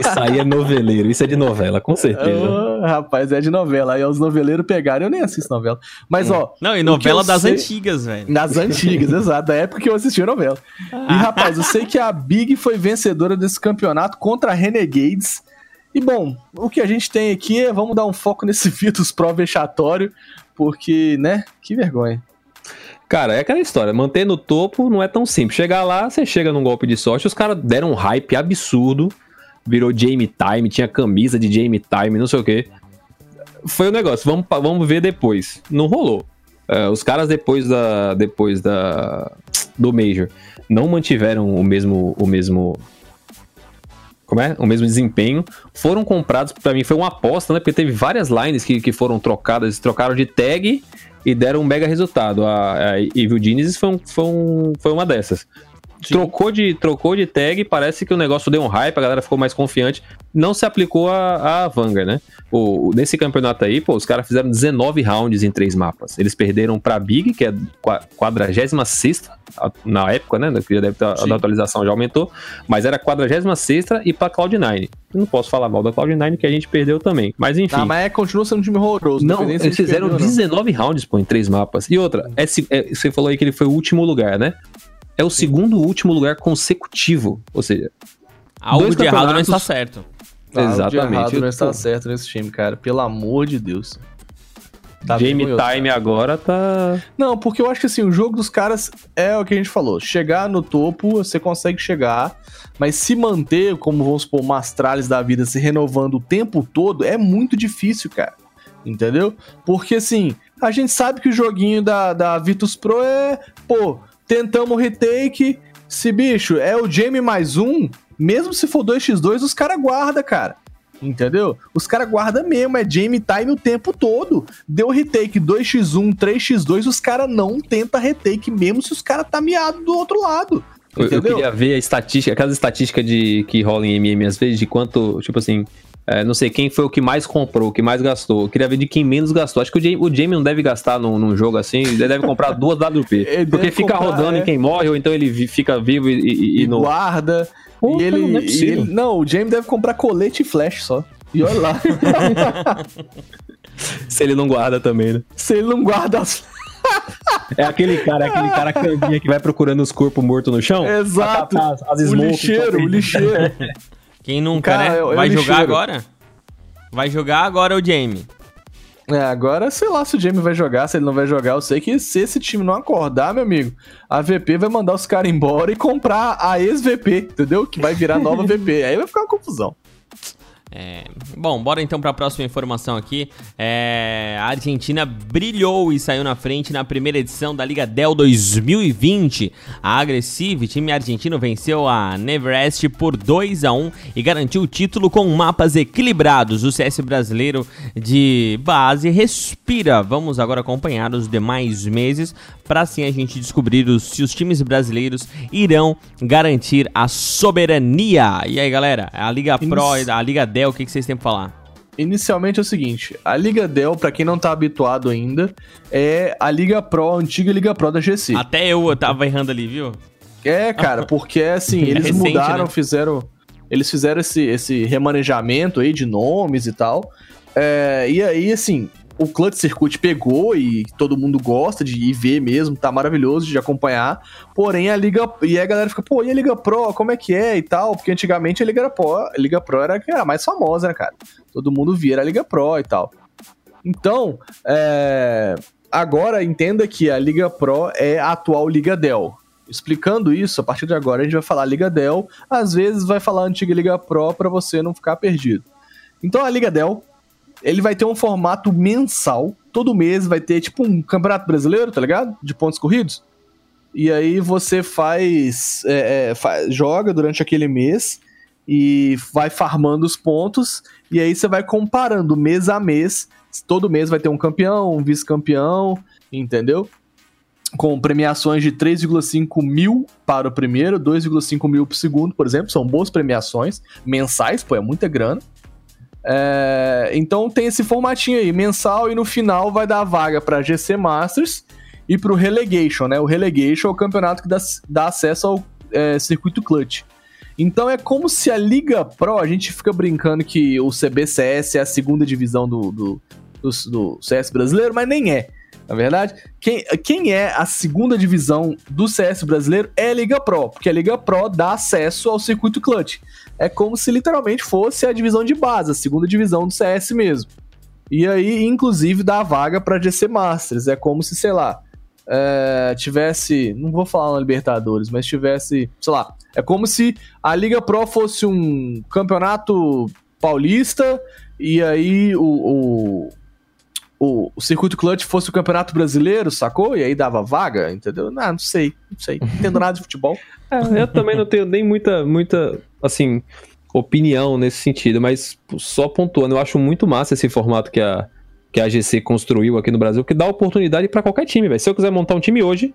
Isso aí é noveleiro, isso é de novela, com certeza. Ah, rapaz, é de novela. Aí os noveleiros pegaram, eu nem assisto novela. Mas, ó, Não, e novela das sei- antigas, velho. nas antigas, <laughs> exato, da época que eu assistia a novela. E, rapaz, eu sei que a Big foi vencedora desse campeonato contra a Renegades. E, bom, o que a gente tem aqui é, vamos dar um foco nesse <laughs> Virtus Pro vexatório, porque, né, que vergonha. Cara, é aquela história, manter no topo não é tão simples. Chegar lá, você chega num golpe de sorte, os caras deram um hype absurdo, virou Jamie Time, tinha camisa de Jamie Time, não sei o quê. Foi o negócio, vamos, vamos ver depois. Não rolou. É, os caras depois da depois da do Major não mantiveram o mesmo, o mesmo como é? O mesmo desempenho, foram comprados, para mim foi uma aposta, né? Porque teve várias lines que, que foram trocadas, trocaram de tag e deram um mega resultado. A, a Evil Genesis foi, um, foi, um, foi uma dessas. Trocou de, trocou de tag, parece que o negócio deu um hype, a galera ficou mais confiante. Não se aplicou a, a Vanguard, né? O, nesse campeonato aí, pô, os caras fizeram 19 rounds em três mapas. Eles perderam pra Big, que é 46 na época, né? Que já deve ter, a atualização já aumentou, mas era 46 e pra Cloud9. Eu não posso falar mal da Cloud9 que a gente perdeu também. Mas enfim. Ah, mas é, continua sendo um time horroroso. Não, eles fizeram perdeu, 19 não. rounds, pô, em três mapas. E outra, é, é, você falou aí que ele foi o último lugar, né? É o segundo último lugar consecutivo. Ou seja, algo de errado não está certo. Exatamente. Algo de errado não está certo nesse time, cara. Pelo amor de Deus. Tá Game Time agora tá. Não, porque eu acho que assim, o jogo dos caras é o que a gente falou. Chegar no topo, você consegue chegar, mas se manter, como vamos supor, Mastrales da vida se renovando o tempo todo, é muito difícil, cara. Entendeu? Porque assim, a gente sabe que o joguinho da, da Vitus Pro é, pô, tentamos retake. Se, bicho, é o Jamie mais um, mesmo se for 2x2, os caras guardam, cara. Entendeu? Os caras guardam mesmo, é Jamie time o tempo todo. Deu retake 2x1, 3x2, os caras não tenta retake, mesmo se os caras tá miado do outro lado. Eu, eu, queria ver a estatística, aquela estatística de que rola em MM às vezes, de quanto, tipo assim, é, não sei quem foi o que mais comprou, o que mais gastou. Eu queria ver de quem menos gastou. Acho que o Jamie, o Jamie não deve gastar num, num, jogo assim, ele deve comprar duas WP. <laughs> porque fica comprar, rodando é. em quem morre, ou então ele fica vivo e, e, e no... guarda. E ele, não, é e ele, não, o Jamie deve comprar colete e flash só. E olha lá. <laughs> Se ele não guarda também, né? Se ele não guarda as é aquele cara, é aquele cara que vai procurando os corpos mortos no chão. Exato. As, as o lixeiro, o lixeiro. <laughs> Quem nunca, cara, né? Vai jogar agora? Vai jogar agora o Jamie. É, agora sei lá se o Jamie vai jogar, se ele não vai jogar. Eu sei que se esse time não acordar, meu amigo, a VP vai mandar os caras embora e comprar a ex-VP, entendeu? Que vai virar nova <laughs> VP. Aí vai ficar uma confusão. É, bom, bora então para a próxima informação aqui. É, a Argentina brilhou e saiu na frente na primeira edição da Liga Del 2020. A Aggressive, time argentino, venceu a Neverest por 2 a 1 e garantiu o título com mapas equilibrados. O CS brasileiro de base respira. Vamos agora acompanhar os demais meses para assim a gente descobrir os, se os times brasileiros irão garantir a soberania. E aí, galera, a Liga Pro, a Liga Del Dell, o que, que vocês têm pra falar? Inicialmente é o seguinte, a Liga Dell, para quem não tá habituado ainda, é a Liga Pro, a antiga Liga Pro da GC. Até eu tava errando ali, viu? É, cara, porque assim, <laughs> eles é recente, mudaram, né? fizeram. Eles fizeram esse, esse remanejamento aí de nomes e tal. É, e aí, assim, o Clutch Circuit pegou e todo mundo gosta de ir ver mesmo, tá maravilhoso de acompanhar. Porém, a Liga. E a galera fica, pô, e a Liga Pro, como é que é e tal? Porque antigamente a Liga Pro, a Liga Pro era a mais famosa, né, cara? Todo mundo via a Liga Pro e tal. Então, é... agora entenda que a Liga Pro é a atual Liga Dell. Explicando isso, a partir de agora a gente vai falar Liga Dell, às vezes vai falar antiga Liga Pro para você não ficar perdido. Então a Liga Dell ele vai ter um formato mensal. Todo mês vai ter tipo um campeonato brasileiro, tá ligado? De pontos corridos. E aí você faz, é, é, faz, joga durante aquele mês e vai farmando os pontos. E aí você vai comparando mês a mês. Todo mês vai ter um campeão, um vice-campeão, entendeu? Com premiações de 3,5 mil para o primeiro, 2,5 mil para o segundo, por exemplo. São boas premiações mensais, pô, é muita grana. É, então tem esse formatinho aí, mensal, e no final vai dar a vaga para GC Masters e para o Relegation, né? O Relegation é o campeonato que dá, dá acesso ao é, circuito clutch. Então é como se a Liga Pro, a gente fica brincando que o CBCS é a segunda divisão do, do, do, do CS brasileiro, mas nem é. Na verdade, quem, quem é a segunda divisão do CS brasileiro é a Liga Pro, porque a Liga Pro dá acesso ao circuito clutch é como se literalmente fosse a divisão de base, a segunda divisão do CS mesmo. E aí, inclusive, dá vaga para GC Masters. É como se, sei lá, é, tivesse. Não vou falar na Libertadores, mas tivesse. Sei lá. É como se a Liga Pro fosse um campeonato paulista e aí o, o o, o circuito clutch fosse o campeonato brasileiro, sacou? E aí dava vaga, entendeu? Não, não sei, não sei. Não entendo nada de futebol. <laughs> É, eu também não tenho nem muita, muita, assim, opinião nesse sentido, mas só pontuando, eu acho muito massa esse formato que a, que a AGC construiu aqui no Brasil, que dá oportunidade para qualquer time, velho. Se eu quiser montar um time hoje,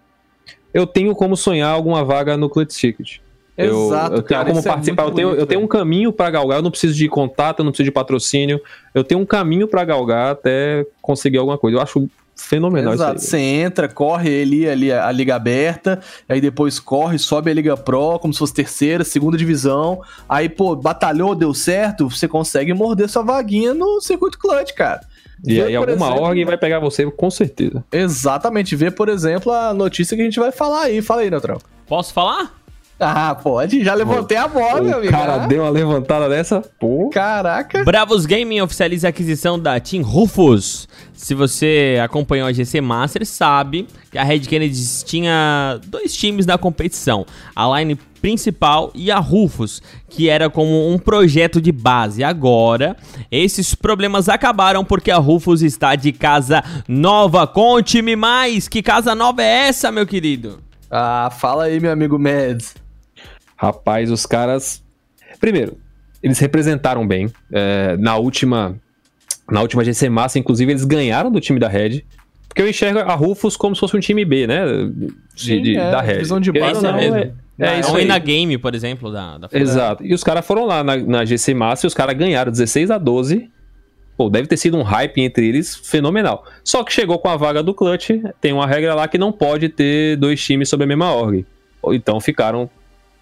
eu tenho como sonhar alguma vaga no Clutch Ticket. Eu, Exato, eu tenho cara, como é participar, muito eu tenho, bonito, eu tenho um caminho para galgar, eu não preciso de contato, eu não preciso de patrocínio, eu tenho um caminho para galgar até conseguir alguma coisa. Eu acho fenomenal Exato, isso você entra, corre ali, ali a liga aberta, aí depois corre, sobe a liga pro, como se fosse terceira, segunda divisão, aí pô, batalhou, deu certo, você consegue morder sua vaguinha no circuito clutch, cara. aí. E Vê, aí alguma exemplo, org vai pegar você com certeza. Exatamente, vê, por exemplo, a notícia que a gente vai falar aí, fala aí, Neutrão. Posso falar? Ah, pode, já levantei a bola, meu O amigo. cara Ah, deu uma levantada dessa, pô. Caraca. Bravos Gaming oficializa a aquisição da Team Rufus. Se você acompanhou a GC Masters, sabe que a Red Kennedy tinha dois times na competição: a line principal e a Rufus, que era como um projeto de base. Agora, esses problemas acabaram porque a Rufus está de casa nova. Conte-me mais, que casa nova é essa, meu querido? Ah, fala aí, meu amigo Mads. Rapaz, os caras. Primeiro, eles representaram bem. é, na última. Na última GC Massa, inclusive, eles ganharam do time da Red. Porque eu enxergo a Rufus como se fosse um time B, né? De, Sim, de- é, da Red. divisão de base ou não, mesmo. É, é isso Ou aí. na Game, por exemplo, da, da Exato. E os caras foram lá na, na GC Massa e os caras ganharam 16 a 12. Pô, deve ter sido um hype entre eles fenomenal. Só que chegou com a vaga do Clutch, tem uma regra lá que não pode ter dois times sobre a mesma org. Então ficaram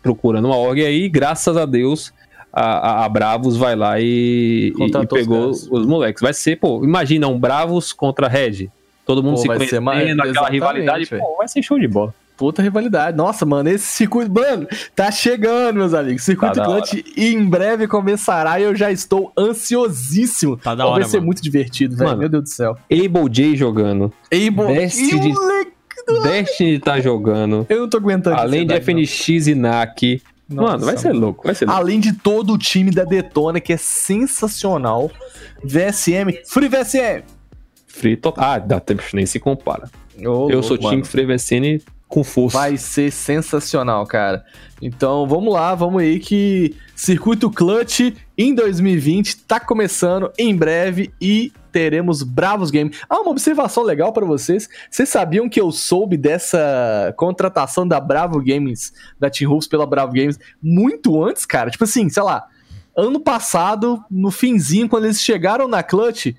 procurando uma org aí, e graças a Deus, a, a- a Bravos vai lá e, e- e os pegou caras. os, moleques. Vai ser, pô, imagina um Bravos contra Red. Todo mundo Pô, se vai ser conhecendo, mais- aquela rivalidade, pô, vai ser show de bola. Puta rivalidade. Nossa, mano, esse circuito. Mano, tá chegando, meus amigos. Circuito Tá Clutch em breve começará e eu já estou ansiosíssimo. Tá da hora, Vai ser mano. muito divertido, velho. Mano. Meu Deus do céu. Able J jogando. Ei, bo... Moleque, Destiny tá jogando. Eu não tô aguentando. Além de FNX e NAC. Nossa, Mano, vai ser louco, vai ser não. louco. Além de todo o time da Detona, que é sensacional. VSM. Free VSM. Free total. Ah, dá tempo, nem se compara. Ô, eu sou time Free VSN com força. Vai ser sensacional, cara. Então vamos lá, vamos aí que Circuito Clutch em 2020 tá começando em breve e teremos bravos games. Ah, uma observação legal pra vocês. Vocês sabiam que eu soube dessa contratação da Bravo Games, da Team Wolves pela Bravo Games, muito antes, cara? Tipo assim, sei lá, ano passado, no finzinho, quando eles chegaram na Clutch, é,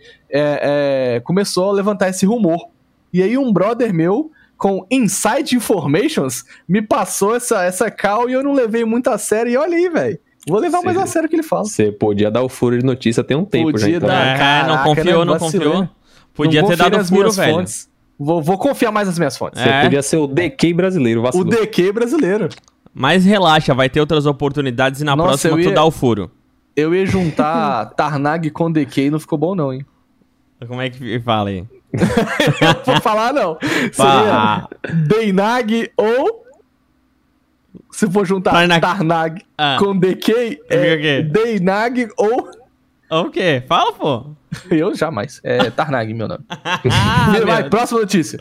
é, começou a levantar esse rumor. E aí um brother meu com Inside Informations me passou essa, essa call e eu não levei muito a sério. E olha aí, velho. Vou levar mais Sim. a sério o que ele fala. Você podia dar o furo de notícia tem um tempo já. Podia Então. dar. É, caraca, não confiou, não Vacilei. confiou. Podia Não ter dado nas furo, minhas velho. fontes. Vou, vou confiar mais nas minhas fontes. Você É. podia ser o DK brasileiro, O vacilou. DQ brasileiro. Mas relaxa, vai ter outras oportunidades e na Nossa, próxima eu tu ia- dá o furo. Eu ia juntar <laughs> Tarnag com DQ e não ficou bom, não, hein? Como é que fala aí? <laughs> Vou falar, não. Seria Pá. Deinag ou. Se for juntar Tarnag. Tarnag, Ah. com o é? Deinag ou. O quê? Fala, pô. <laughs> Eu jamais. É Tarnag, meu nome. <laughs> Ah, Vai, meu próxima notícia.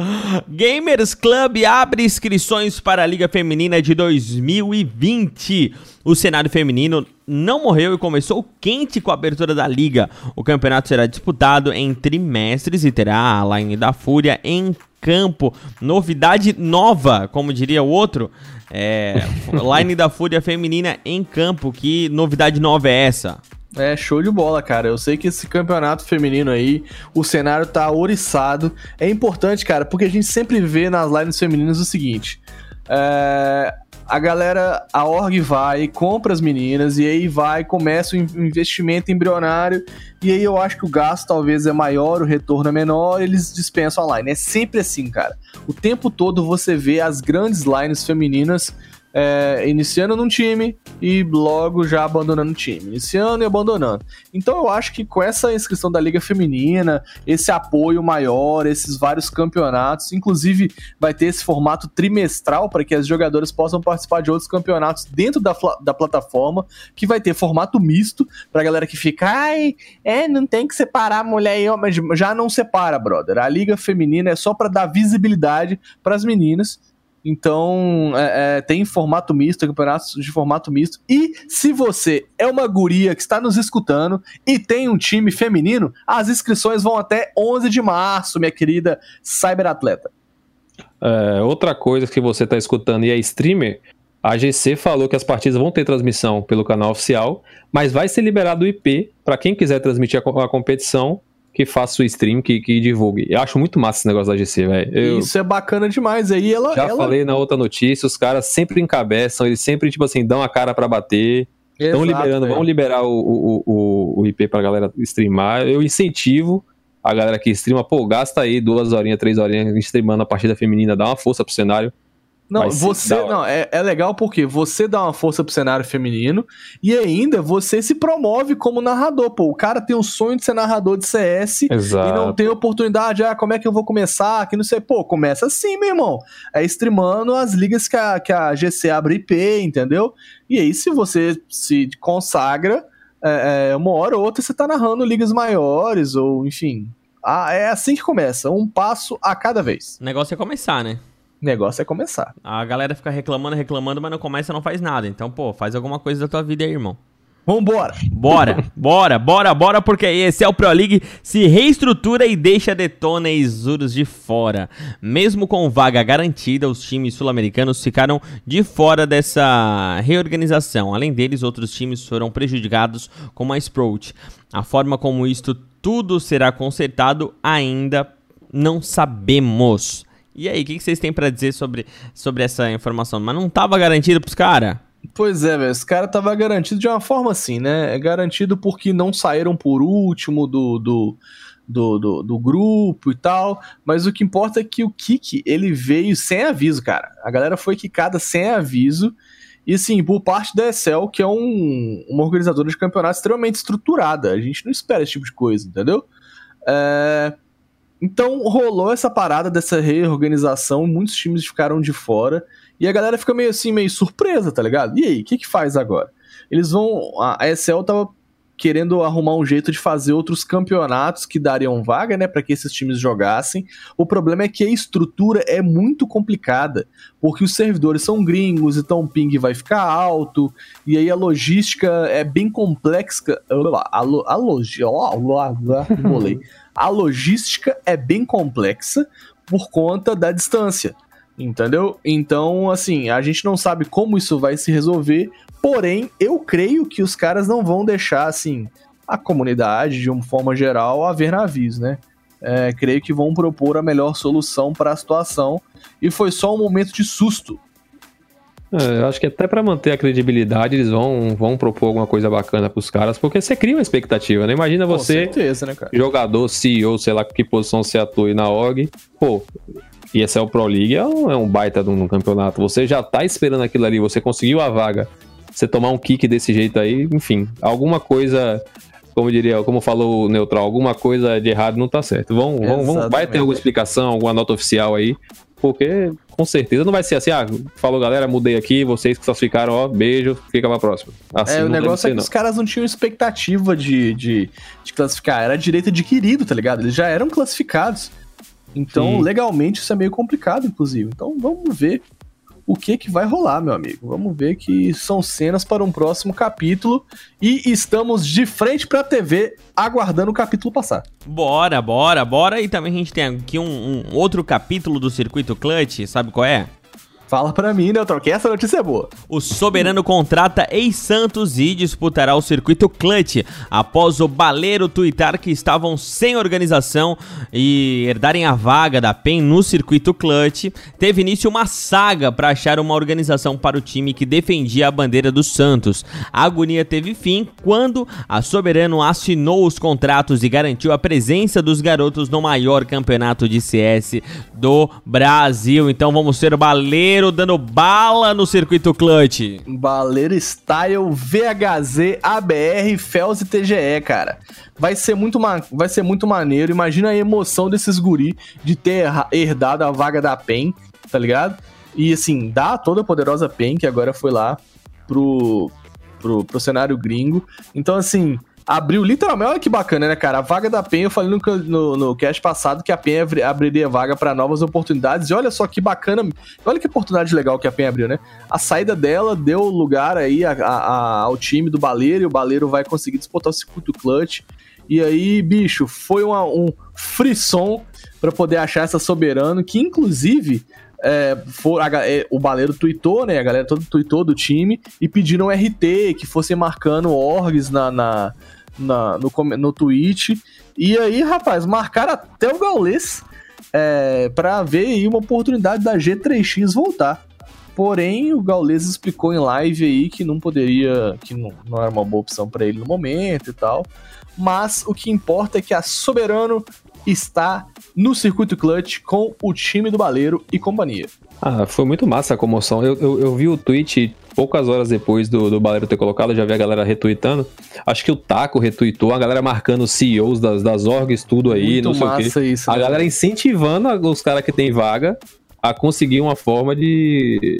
Gamers Club abre inscrições para a Liga Feminina de 2020. O cenário feminino não morreu e começou quente com a abertura da liga. O campeonato será disputado em trimestres e terá a line da Fúria em campo. Novidade nova, como diria o outro. É, <laughs> line da Fúria feminina em campo. Que novidade nova é essa? É, show de bola, cara. Eu sei que esse campeonato feminino aí, o cenário tá ouriçado. É importante, cara, porque a gente sempre vê nas lines femininas o seguinte: é, a galera, a org vai, compra as meninas, e aí vai, começa o in- investimento embrionário, e aí eu acho que o gasto talvez é maior, o retorno é menor, eles dispensam a line. É sempre assim, cara. O tempo todo você vê as grandes lines femininas é, iniciando num time e logo já abandonando o time, iniciando e abandonando. Então eu acho que com essa inscrição da Liga Feminina, esse apoio maior, esses vários campeonatos, inclusive vai ter esse formato trimestral para que as jogadoras possam participar de outros campeonatos dentro da, da plataforma, que vai ter formato misto pra galera que fica, ai, é, não tem que separar mulher e homem, já não separa, brother. A Liga Feminina é só para dar visibilidade para as meninas então, é, é, tem formato misto, campeonatos de formato misto. E se você é uma guria que está nos escutando e tem um time feminino, as inscrições vão até 11 de março, minha querida cyberatleta. É, outra coisa que você está escutando e é streamer, a GC falou que as partidas vão ter transmissão pelo canal oficial, mas vai ser liberado o IP para quem quiser transmitir a, a competição que faça o stream, que, que divulgue. Eu acho muito massa esse negócio da GC, velho. Isso é bacana demais. Aí ela. Já ela... falei na outra notícia, os caras sempre encabeçam, eles sempre, tipo assim, dão a cara para bater. Estão liberando, vão liberar o, o, o, o IP pra galera streamar. Eu incentivo a galera que streama, pô, gasta aí duas horinhas, três horinhas streamando a partida feminina, dá uma força pro cenário. Não, você não, é, é legal porque você dá uma força pro cenário feminino e ainda você se promove como narrador. Pô, o cara tem um sonho de ser narrador de CS Exato. e não tem oportunidade. Ah, como é que eu vou começar? Que não sei. Pô, começa assim, meu irmão. É streamando as ligas que a, que a GC abre IP, entendeu? E aí, se você se consagra, é, é, uma hora ou outra você tá narrando ligas maiores, ou enfim. Ah, é assim que começa, um passo a cada vez. O negócio é começar, né? Negócio é começar. A galera fica reclamando, reclamando, mas não começa e não faz nada. Então, pô, faz alguma coisa da tua vida aí, irmão. Vambora! Bora, <laughs> bora, bora, bora, porque esse é o Pro League se reestrutura e deixa Detona e Isurus de fora. Mesmo com vaga garantida, os times sul-americanos ficaram de fora dessa reorganização. Além deles, outros times foram prejudicados, como a Sprout. A forma como isto tudo será consertado ainda não sabemos. E aí, o que, que, vocês têm para dizer sobre, sobre essa informação? Mas não tava garantido pros caras? Pois é, velho. Esse cara tava garantido de uma forma assim, né? É garantido porque não saíram por último do, do, do, do, do grupo e tal. Mas o que importa é que o kick, ele veio sem aviso, cara. A galera foi quicada sem aviso. E sim, por parte da Excel, que é um, uma organizadora de campeonato extremamente estruturada. A gente não espera esse tipo de coisa, entendeu? É... Então rolou essa parada dessa reorganização, muitos times ficaram de fora e a galera fica meio assim, meio surpresa, tá ligado? E aí, o que que faz agora? Eles vão. A ESL tava querendo arrumar um jeito de fazer outros campeonatos que dariam vaga, né, para que esses times jogassem. O problema é que a estrutura é muito complicada, porque os servidores são gringos, então o ping vai ficar alto, e aí a logística é bem complexa. A, lo, a, log, <laughs> a logística é bem complexa por conta da distância. Entendeu? Então, assim, a gente não sabe como isso vai se resolver, porém, eu creio que os caras não vão deixar, assim, a comunidade, de uma forma geral, a ver navios, né? É, creio que vão propor a melhor solução para a situação e foi só um momento de susto é, eu acho que até para manter a credibilidade, eles vão, vão propor alguma coisa bacana pros caras, porque você cria uma expectativa, né? Imagina você, certeza, né, jogador, CEO, sei lá que posição você atua na org, pô, e esse é o Pro League, é um, é um baita de um campeonato. Você já tá esperando aquilo ali, você conseguiu a vaga. Você tomar um kick desse jeito aí, enfim, alguma coisa como diria, como falou o Neutral, alguma coisa de errado não tá certo. Vão, vão, vão, vai ter alguma explicação, alguma nota oficial aí, porque com certeza não vai ser assim, ah, falou galera, mudei aqui, vocês que só ficaram, ó, beijo, fica pra próxima. Assim, é, o negócio é que não. os caras não tinham expectativa de, de, de, classificar, era direito adquirido, tá ligado? Eles já eram classificados. Então, Sim. legalmente, isso é meio complicado, inclusive. Então, vamos ver o que que vai rolar, meu amigo. Vamos ver que são cenas para um próximo capítulo e estamos de frente para a TV aguardando o capítulo passar. Bora, bora, bora. E também a gente tem aqui um, um outro capítulo do Circuito Clutch, sabe qual é? Fala pra mim, Neutral, que essa notícia é boa. O Soberano contrata ex-Santos e disputará o circuito Clutch após o Baleiro tuitar que estavam sem organização e herdarem a vaga da PEN no circuito Clutch. Teve início uma saga para achar uma organização para o time que defendia a bandeira do Santos. A agonia teve fim quando a Soberano assinou os contratos e garantiu a presença dos garotos no maior campeonato de CS do Brasil. Então vamos ser Baleiro Baleiro dando bala no circuito clutch. Baleiro Style VHZ ABR Fels e TGE, cara. Vai ser muito vai ser muito maneiro. Imagina a emoção desses guri de ter herdado a vaga da PEN, tá ligado? E assim, dá toda poderosa PEN que agora foi lá pro pro, pro cenário gringo. Então assim, abriu literalmente, olha que bacana, né, cara? A vaga da PEN, eu falei no, no, no cast passado que a PEN abri- abriria vaga para novas oportunidades. E olha só que bacana, olha que oportunidade legal que a PEN abriu, né? A saída dela deu lugar aí a- a- ao time do Baleiro e o Baleiro vai conseguir disputar o circuito clutch. E aí, bicho, foi uma- um frisson para poder achar essa soberano, que inclusive é, for, a é, o Baleiro tweetou, né? A galera toda tweetou do time e pediram RT, que fossem marcando orgs na, na, na- no, no tweet. E aí, rapaz, marcaram até o Gaules é, para ver aí uma oportunidade da G3X voltar. Porém, o Gaules explicou em live aí que não poderia, que não, não era uma boa opção para ele no momento e tal. Mas o que importa é que a Soberano está no circuito clutch com o time do Baleiro e companhia. Ah, foi muito massa a comoção. Eu, eu, eu vi o tweet poucas horas depois do, do Baleiro ter colocado, já vi a galera retweetando. Acho que o Taco retweetou, a galera marcando os CEOs das, das orgs, tudo aí, Muito não sei o quê. massa isso. A né? galera incentivando os caras que tem vaga a conseguir uma forma de,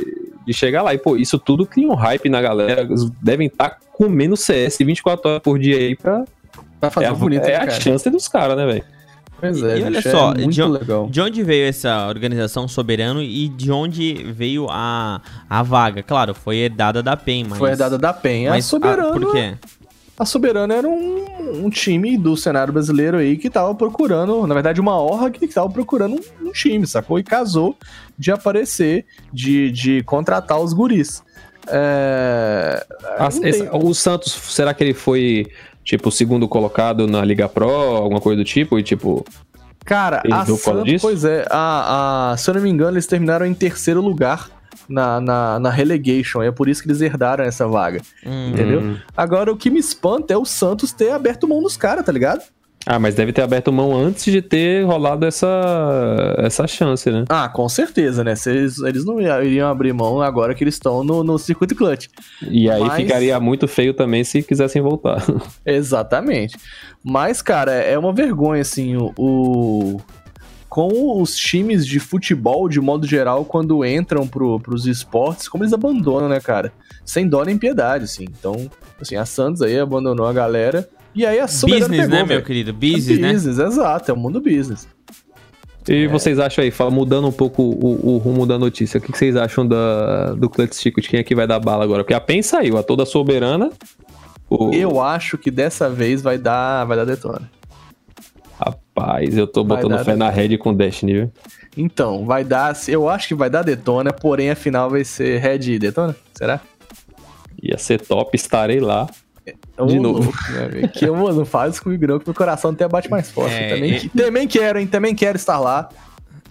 de chegar lá. E, pô, isso tudo cria um hype na galera. Eles devem estar comendo CS 24 horas por dia aí pra. Vai fazer é a, bonito, é né, a chance dos caras, né, velho? Pois é, E olha bicho, só, é muito de legal. De onde veio essa organização Soberano e de onde veio a, a vaga? Claro, foi herdada da PEN, mas... Foi herdada da PEN. A mas, Soberano, ah, por quê? a Soberano era um, um time do cenário brasileiro aí que tava procurando, na verdade, uma honra que tava procurando um, um time, sacou? E casou de aparecer, de, de contratar os guris. É... Esse- o Santos, será que ele foi, tipo, segundo colocado na Liga Pro, alguma coisa do tipo? E, tipo, Cara, a Santos, pois é, a, a- se eu não me engano, eles terminaram em terceiro lugar na, na, na relegation. É por isso que eles herdaram essa vaga. Hum, Entendeu? Hum. Agora, o que me espanta é o Santos ter aberto mão dos caras, tá ligado? Ah, mas deve ter aberto mão antes de ter rolado essa, essa chance, né? Ah, com certeza, né? Se eles, eles não ia- iriam abrir mão agora que eles estão no, no circuito clutch. E aí Mas- ficaria muito feio também se quisessem voltar. <laughs> Exatamente. Mas, cara, é uma vergonha, assim, o. o- Com os times de futebol, de modo geral, quando entram pro, pros esportes, como eles abandonam, né, cara? Sem dó nem piedade, assim. Então, assim, a Santos aí abandonou a galera. E aí a Soberano business, pegou, né, meu velho. querido? Business, né? Business, exato, é o mundo business. E vocês acham aí, fala, mudando um pouco o, o rumo da notícia, o que, vocês acham da, do Clutch Ticket? Quem é que vai dar bala agora? Porque a PEN saiu, a toda soberana. O, Eu acho que dessa vez vai dar, vai dar detona. Rapaz, eu tô Vai botando dar fé na Red com Destiny, viu? Então, vai dar. Eu acho que vai dar detona, porém a final vai ser Red e detona? Será? Ia ser top, estarei lá. De novo. amigo. que eu não faz isso comigo, não, que meu coração até bate mais forte. É, também, e- também quero, hein? Também quero estar lá.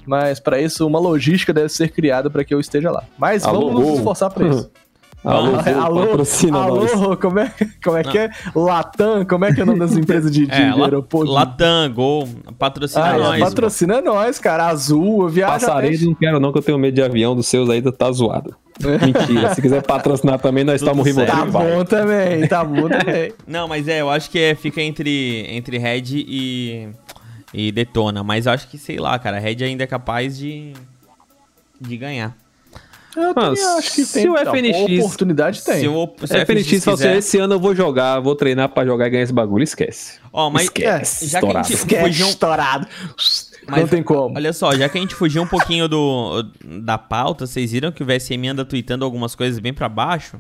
Mas pra isso, uma logística deve ser criada pra que eu esteja lá. Mas Alô, vamos nos esforçar pra isso. <laughs> Alô, Ah, alô, patrocina alô, nós. Rô, como é, como é que é? Latam, como é que é o nome das empresas de, <laughs> de É, aeroporto? Latam, Gol, patrocina Ah, nós. patrocina nós, cara. Azul, eu viajo Passarinho até... não quero não, que eu tenho medo de avião dos seus aí, tá zoado. <laughs> Mentira, se quiser patrocinar também, nós estamos certo. Tá bom também, tá bom também. <laughs> Não, mas é, eu acho que é, fica entre, entre Red e, e Detona. Mas eu acho que, sei lá, cara, Red ainda é capaz de, de ganhar. Eu Mano, também acho que se tem. o não, FNX oportunidade tem. Se o, se o É, FNX falou assim, quiser- esse ano eu vou jogar, vou treinar pra jogar e ganhar esse bagulho, esquece. Ó, mas Esquece, já que a estourado. gente um- estourado. Mas, não tem como. Olha só, já que a gente fugiu um pouquinho do, da pauta, vocês viram que o VSM anda tweetando algumas coisas bem pra baixo?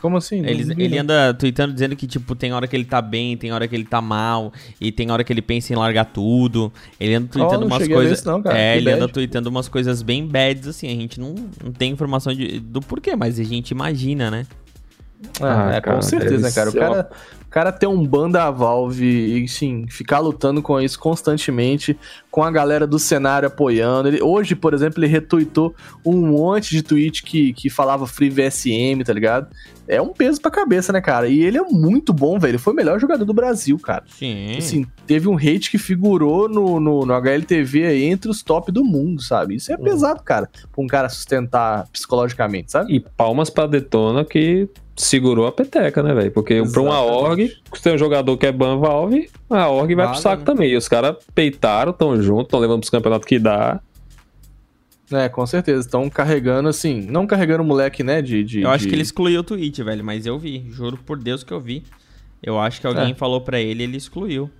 Como assim? Ele, ele não. anda tweetando dizendo que, tipo, tem hora que ele tá bem, tem hora que ele tá mal, e tem hora que ele pensa em largar tudo. Ele anda tweetando não umas coisas. isso não, cara. É, Que ele anda bad. tweetando umas coisas bem bads, assim. A gente não, não tem informação de, do porquê, mas a gente imagina, né? Ah, é, cara, com certeza, cara. O cara, cara ter um ban da Valve e, sim, ficar lutando com isso constantemente, com a galera do cenário apoiando. Ele, hoje, por exemplo, ele retweetou um monte de tweet que, que falava Free VSM, tá ligado? É um peso pra cabeça, né, cara? E ele é muito bom, velho. Ele foi o melhor jogador do Brasil, cara. Sim. Assim, teve um hate que figurou no, no, no HLTV aí entre os top do mundo, sabe? Isso é pesado, cara, pra um cara sustentar psicologicamente, sabe? E palmas pra Detona que segurou a peteca, né, velho? Porque pra uma Exatamente. org, se tem um jogador que é ban Valve, a org vai pro saco né? também. E os caras peitaram, tão junto, tão levando pros campeonatos que dá. É, com certeza. Estão carregando, assim, não carregando o moleque, né, de... de Eu acho de- que ele excluiu o tweet, velho, mas eu vi. Juro por Deus que eu vi. Eu acho que alguém É. falou pra ele ele excluiu.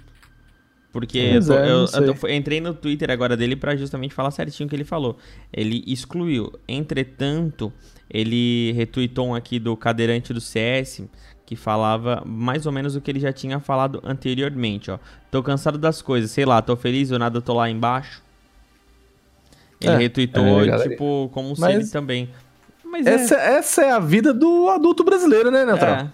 Porque eu, tô- é, eu- eu fui- entrei no Twitter agora dele pra justamente falar certinho o que ele falou. Ele excluiu. Entretanto, ele retweetou um aqui do cadeirante do CS que falava mais ou menos o que ele já tinha falado anteriormente, ó. Tô cansado das coisas, sei lá, tô feliz ou nada, tô lá embaixo. Ele É, retweetou, é, tipo, como se ele também. Mas Essa, essa é a vida do adulto brasileiro, né, Neutral?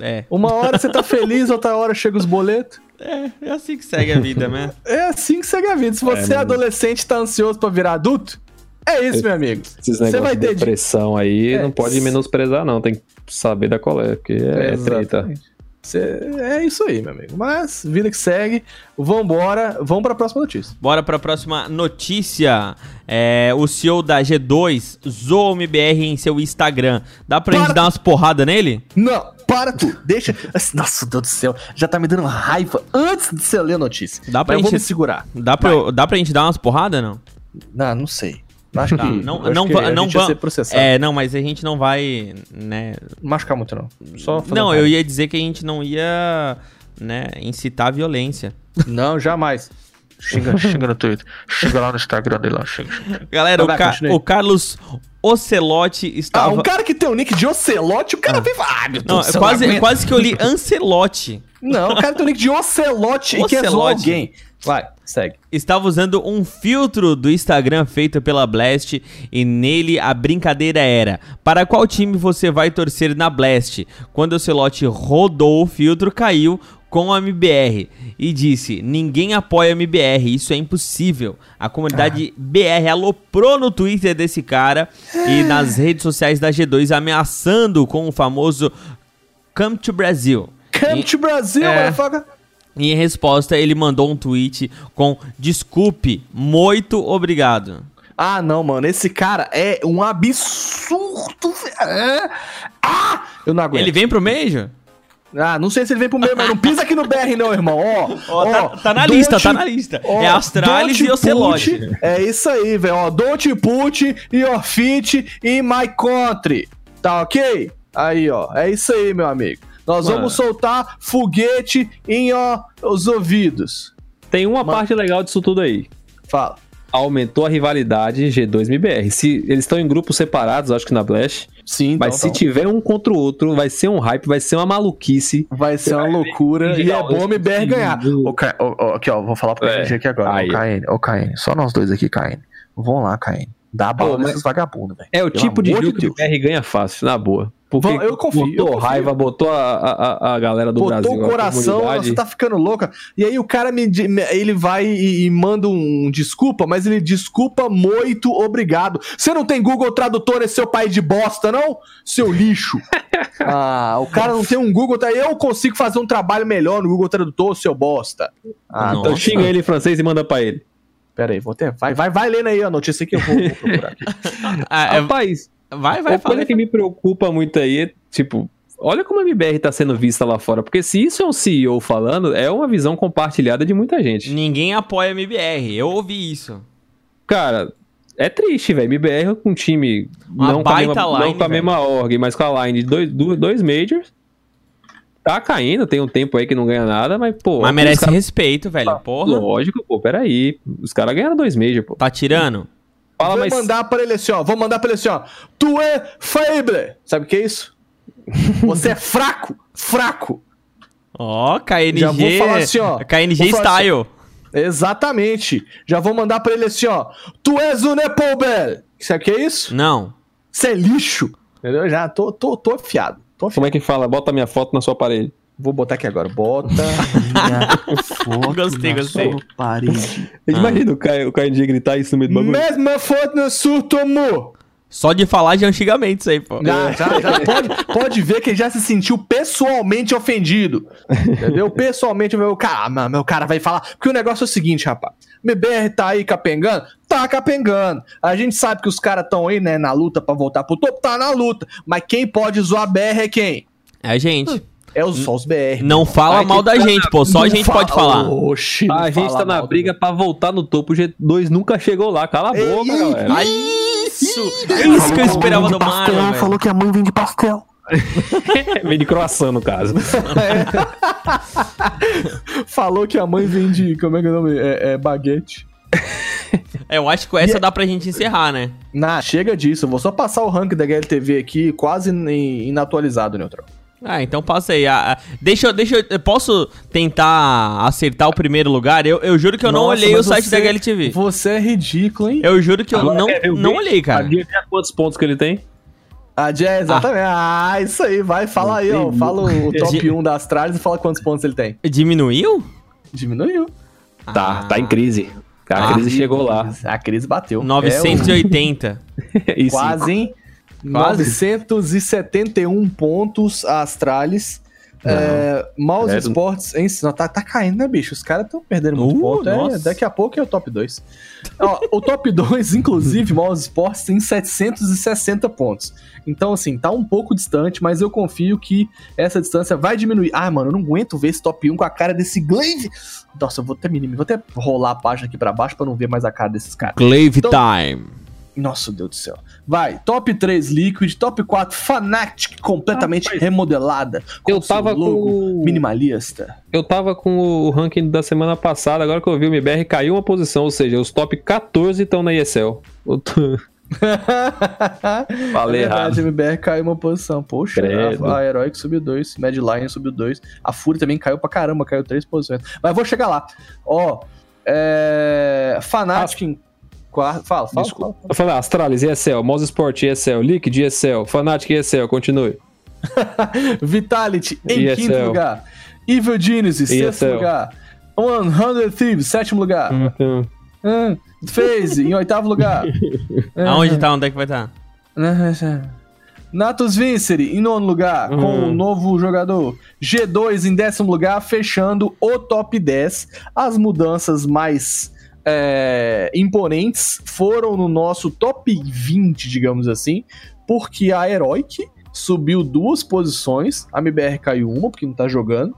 é, é, Uma hora você tá feliz, outra hora chega os boletos. É, é assim que segue a vida, né? <laughs> É assim que segue a vida. Se você é, mano. adolescente e tá ansioso pra virar adulto, é isso, meu amigo. Esses Você vai ter de- depressão aí, É, não pode menosprezar, não. Tem que saber da colé, porque é, treta. É isso aí, meu amigo. Mas, vida que segue. Vambora. Vamos pra próxima notícia. Bora pra próxima notícia. É, o CEO da G2 zoou o MBR em seu Instagram. Dá pra gente Para! dar umas porradas nele? Não, para tu. Deixa. Nossa, Deus do céu. Já tá me dando raiva antes de você ler a notícia. Dá pra Mas eu vou gente- me segurar. Dá pra, eu- dá pra gente dar umas porradas, não? Não, não sei. Acho que. Tá, não, acho não, que a não gente ser processado. É, não, mas a gente não vai, né? Machucar muito, não. Só Não, eu ia dizer que a gente não ia, né, incitar a violência. Não, jamais. Xinga, xinga no Twitter. Xinga lá no Instagram dele lá. Xinga. Galera, o, Vai, Ca- continue. o Carlos Ocelote Ah, estava... um cara que tem o nick de Ocelote, o cara vem falar. Ah, meu Não, Deus do é céu, quase, quase que eu li Ancelote. Não, o cara tem o nick de Ocelote e quer zoar Ocelote. alguém. Vai, segue. estava usando um filtro do Instagram feito pela Blast e nele a brincadeira era: para qual time você vai torcer na Blast? Quando o Celote rodou o filtro, caiu com a MBR e disse: ninguém apoia a MBR, isso é impossível. A comunidade BR aloprou no Twitter desse cara e nas redes sociais da G2 ameaçando com o famoso Come to Brasil. Come E- to Brasil, É. motherfucker. em resposta, ele mandou um tweet com desculpe, muito obrigado. Ah, não, mano. Esse cara é um absurdo. É. Ah! Eu não aguento. Ele vem pro Major? Ah, não sei se ele vem pro meio, mas não pisa aqui no BR, não, irmão. Ó, <laughs> Ó, tá, ó, tá na lista, tá you- na lista. ó, é Astralis e Ocelote. É isso aí, velho. Ó, don't put your feet in my country. Tá ok? Aí, ó. É isso aí, meu amigo. Nós Mano. vamos soltar foguete em, ó, os ouvidos. Tem uma parte legal disso tudo aí. Fala. Aumentou a rivalidade G2-MBR. Se eles estão em grupos separados, acho que na Blast. Sim, então, Mas se então. tiver um contra o outro, vai ser um hype, vai ser uma maluquice. Vai ser uma loucura e é bom o MBR ganhar. Ca- ô, aqui, ó, vou falar pro É. Aqui agora. Aí. Ô, KN, ô, KN, só nós dois aqui, KN. Vamos lá, KN. Dá bala Pô, mas- nesses vagabundos, velho. É o Pelo tipo de jogo de que o. BR ganha fácil, na boa. Porque eu confio, botou eu confio. raiva, botou a, a, a galera do Botou Brasil. o a coração, você tá ficando louca. E aí o cara me, ele vai e, e manda um desculpa, mas ele desculpa muito obrigado. Você não tem Google Tradutor nesse seu país de bosta, não? Seu lixo. <laughs> ah, o cara não tem um Google Tradutor. Eu consigo fazer um trabalho melhor no Google Tradutor, seu bosta. Ah, Nossa. Então xinga ele em francês e manda pra ele. Pera aí, vou ter. Vai, vai, vai lendo aí a notícia que eu vou, vou procurar. <laughs> Ah, é- Rapaz, vai, vai, a fala. coisa que me preocupa muito aí é, tipo, olha como a MBR tá sendo vista lá fora. Porque se isso é um CEO falando, é uma visão compartilhada de muita gente. Ninguém apoia a MBR. Eu ouvi isso. Cara, é triste, velho. MBR com um time Uma não, com a, mesma, line, não com a mesma org, mas com a line de dois, dois, majors. Tá caindo, tem um tempo aí que não ganha nada, mas, pô. Mas merece caras- respeito, velho. Porra. Lógico, pô, peraí. Os caras ganharam dois majors, pô. Tá tirando? Fala, vou mas. mandar pra ele assim, ó. Vou mandar pra ele assim, ó. Tu é faible. Sabe o que é isso? Você é <laughs> fraco. Fraco. Ó, KNG. Já vou falar assim, ó. KNG falar Style. Exatamente. Já vou mandar pra ele assim, ó. Tu és o Nepobel. Sabe o que é isso? Não. Isso é lixo. Entendeu? Já tô, tô, tô afiado. Tô Como é que fala? Bota minha foto na sua parede. Vou botar aqui agora. Bota <laughs> minha foto Gostei, na gostei. sua parede. <laughs> Imagina o Caio, o Caio dia gritar isso no meio do bagulho. Mesma foto no surto, amor. Só de falar de antigamente isso aí, pô. Já, já, já <laughs> pode, pode ver que ele já se sentiu pessoalmente ofendido. Entendeu? Pessoalmente, meu cara, meu, meu cara vai falar. Porque o negócio é o seguinte, rapaz. MBR tá aí capengando? Tá capengando. A gente sabe que os caras estão aí, né, na luta pra voltar pro topo, tá na luta. Mas quem pode zoar BR é quem? É a gente. É os, só os BR. Não fala Ai, mal que da cara, gente, pô. Só a gente fala- pode falar. Oxi, A gente fala tá na do briga pra voltar no topo. O G2 nunca chegou lá. Cala a Ei, boca, ei, galera. Isso! É isso que eu esperava do Mario, velho. falou que a mãe vende pastel. <laughs> Vem de croissant, no caso. <laughs> Falou que a mãe vende. Como é que é o nome? É, é baguete. É, <laughs> eu acho que essa dá pra gente encerrar, né? Nah, chega disso. Eu vou só passar o rank da HLTV aqui, quase in- inatualizado, Neutral. Ah, então passa aí. Ah, ah, deixa eu. Deixa eu. eu Posso tentar acertar o primeiro lugar? Eu, eu juro que eu não Nossa, olhei o site você- da HLTV. Você é ridículo, hein? Eu juro que eu Agora, não, ver o não olhei, cara. Adivinha quantos pontos que ele tem? A Jazz, exatamente. Ah. isso aí, vai, fala aí, ó. Fala o <laughs> top Di- 1 da Astralis e fala quantos pontos ele tem. Diminuiu? Diminuiu. Tá, Ah, tá em crise. A Ah. crise chegou lá. A crise bateu. 980. É o- Isso. quase, hein? Quase. 971 pontos a Astralis. É, Mouse Credo. Sports em não, tá, tá caindo, né, bicho? Os caras estão perdendo muito Uh, ponto. É, nossa. daqui a pouco é o top 2. Ó, o top 2, <laughs> inclusive, Mouse Sports tem 760 pontos. Então, assim, tá um pouco distante, mas eu confio que essa distância vai diminuir. Ah, mano, eu não aguento ver esse top 1 com a cara desse Glaive. Nossa, eu vou até, vou até rolar a página aqui pra baixo pra não ver mais a cara desses caras. Glaive Então- Time. Nossa, Deus do céu. Vai, top 3 Liquid, top 4 Fnatic, completamente Rapaz, remodelada. com eu tava com- Minimalista. Eu tava com o ranking da semana passada, agora que eu vi o MBR caiu uma posição, ou seja, os top 14 estão na ESL. Tô- <laughs> Falei é verdade, errado. a MBR caiu uma posição. Poxa, Credo. a, a Heroic subiu 2, Mad Lion subiu 2. A Fúria também caiu pra caramba, caiu 3 posições. Mas vou chegar lá. Ó, é... Fnatic em quarto. Fala, fala. Desculpa. fala. Eu falei, Astralis, ESL, Mouse Sport, ESL, Liquid, ESL, Fnatic, ESL, continue. <laughs> Vitality em ESL. quinto lugar. Evil Genius, sexto ESL. lugar. 100 Thieves, sétimo lugar. Então, Hum, FaZe em oitavo lugar. <laughs> Aonde tá? Onde é que vai estar? <laughs> Natus Vincere em nono lugar, com Uhum. um novo jogador. G2 em décimo lugar, fechando o top 10. As mudanças mais é, imponentes foram no nosso top 20, digamos assim, porque a Heroic subiu duas posições, a MBR caiu uma, porque não tá jogando.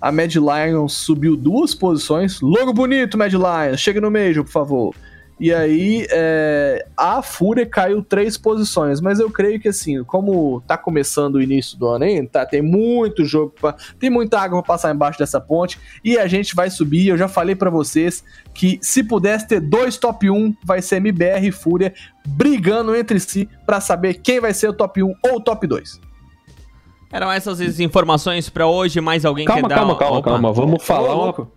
A Mad Lions subiu duas posições. Logo bonito, Mad Lions. Chega no meio, por favor. E aí, é, a Fúria caiu três posições, mas eu creio que assim, como tá começando o início do ano ainda, tá, tem muito jogo, pra, tem muita água pra passar embaixo dessa ponte, e a gente vai subir, eu já falei pra vocês que se pudesse ter dois top 1, vai ser MBR e Fúria brigando entre si pra saber quem vai ser o top 1 ou o top 2. Eram essas as informações pra hoje. Mais alguém calma, quer dar... calma, calma, calma. Vamos falar. Ô, uma...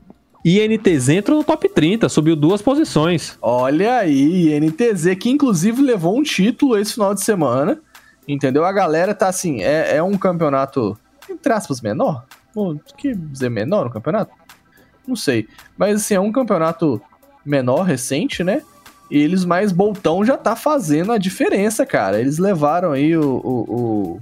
INTZ entrou no top 30, subiu duas posições. Olha aí, NTZ, que inclusive levou um título esse final de semana. Entendeu? A galera tá assim, é, é um campeonato, entre aspas, menor? Pô, que dizer menor no campeonato? Não sei. Mas assim, é um campeonato menor, recente, né? E eles mais Boltão já tá fazendo a diferença, cara. Eles levaram aí o, o, o,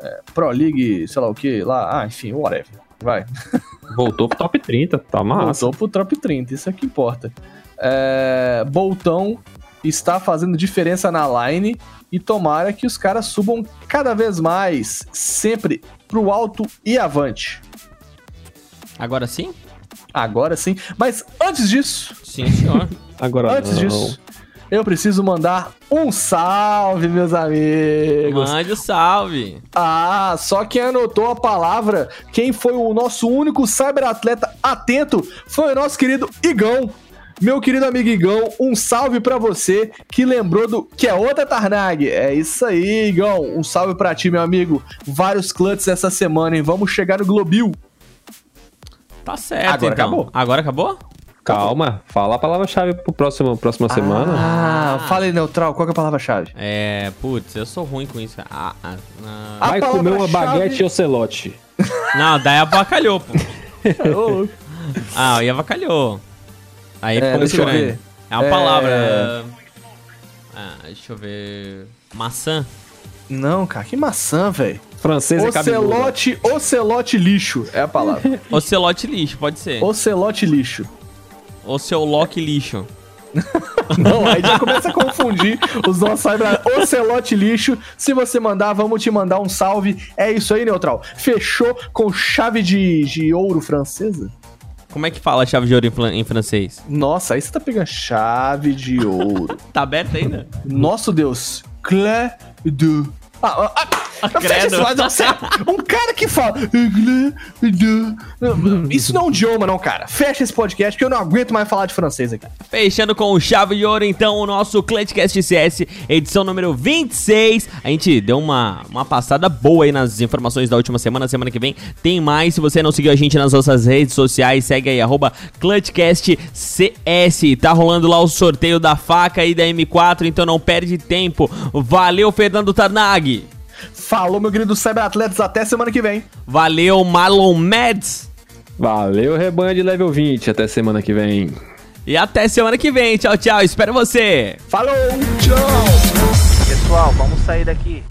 é, Pro League, sei lá o que, lá, ah, enfim, whatever. Vai. <laughs> Voltou pro top 30, tá massa. Voltou pro top 30, isso é que importa. É, Boltão está fazendo diferença na line e tomara que os caras subam cada vez mais, sempre pro alto e avante. Agora sim? Agora sim, mas antes disso, Sim, senhor. Agora antes não. disso, eu preciso mandar um salve, meus amigos. Mande o salve. Ah, só quem anotou a palavra, quem foi o nosso único cyberatleta atento, foi o nosso querido Igão. Meu querido amigo Igão, um salve pra você que lembrou do que é outra Tarnag. É isso aí, Igão. Um salve pra ti, meu amigo. Vários clutches essa semana, hein? Vamos chegar no Global. Tá certo, Agora então. acabou. Agora acabou? Calma, fala a palavra-chave pro próximo próxima semana. Ah, fala aí, Neutral, qual que é a palavra-chave? É, putz, eu sou ruim com isso. Ah, ah, ah. Vai comer uma baguete ocelote. <laughs> Não, daí abacalhou, pô. <laughs> Ah, e avacalhou. Aí É, ficou ver. É uma É. palavra. Ah, deixa eu ver. Maçã. Não, cara, que maçã, velho. Francês é cabeludo. Ocelote, ocelote lixo é a palavra. <laughs> Ocelote lixo, pode ser. ocelote lixo. Ocelote lixo. <laughs> Não, aí já começa a confundir os nossos cyber. Ocelote lixo. Se você mandar, vamos te mandar um salve. É isso aí, Neutral. Fechou com chave de, de ouro francesa? Como é que fala chave de ouro em, em francês? Nossa, aí você tá pegando chave de ouro. <laughs> Tá aberto ainda? Nosso Deus. Clé de. Ah, ah, ah, <laughs> Credo. não, sério. Um cara que fala. De. Isso não é um idioma, não, cara. Fecha esse podcast que eu não aguento mais falar de francês aqui. Fechando com chave de ouro, então, o nosso Clutchcast CS, edição número 26. A gente deu uma, uma passada boa aí nas informações da última semana. Semana que vem tem mais. Se você não seguiu a gente nas nossas redes sociais, segue aí, arroba ClutchcastCS. Tá rolando lá o sorteio da faca e da M4, então não perde tempo. Valeu, Fernando Tarnag. Falou, meu querido Cyberatletas. Até semana que vem. Valeu, Marlon Mads. Valeu, rebanho de level 20. Até semana que vem. E até semana que vem. Tchau, tchau. Espero você. Falou, tchau. Pessoal, vamos sair daqui.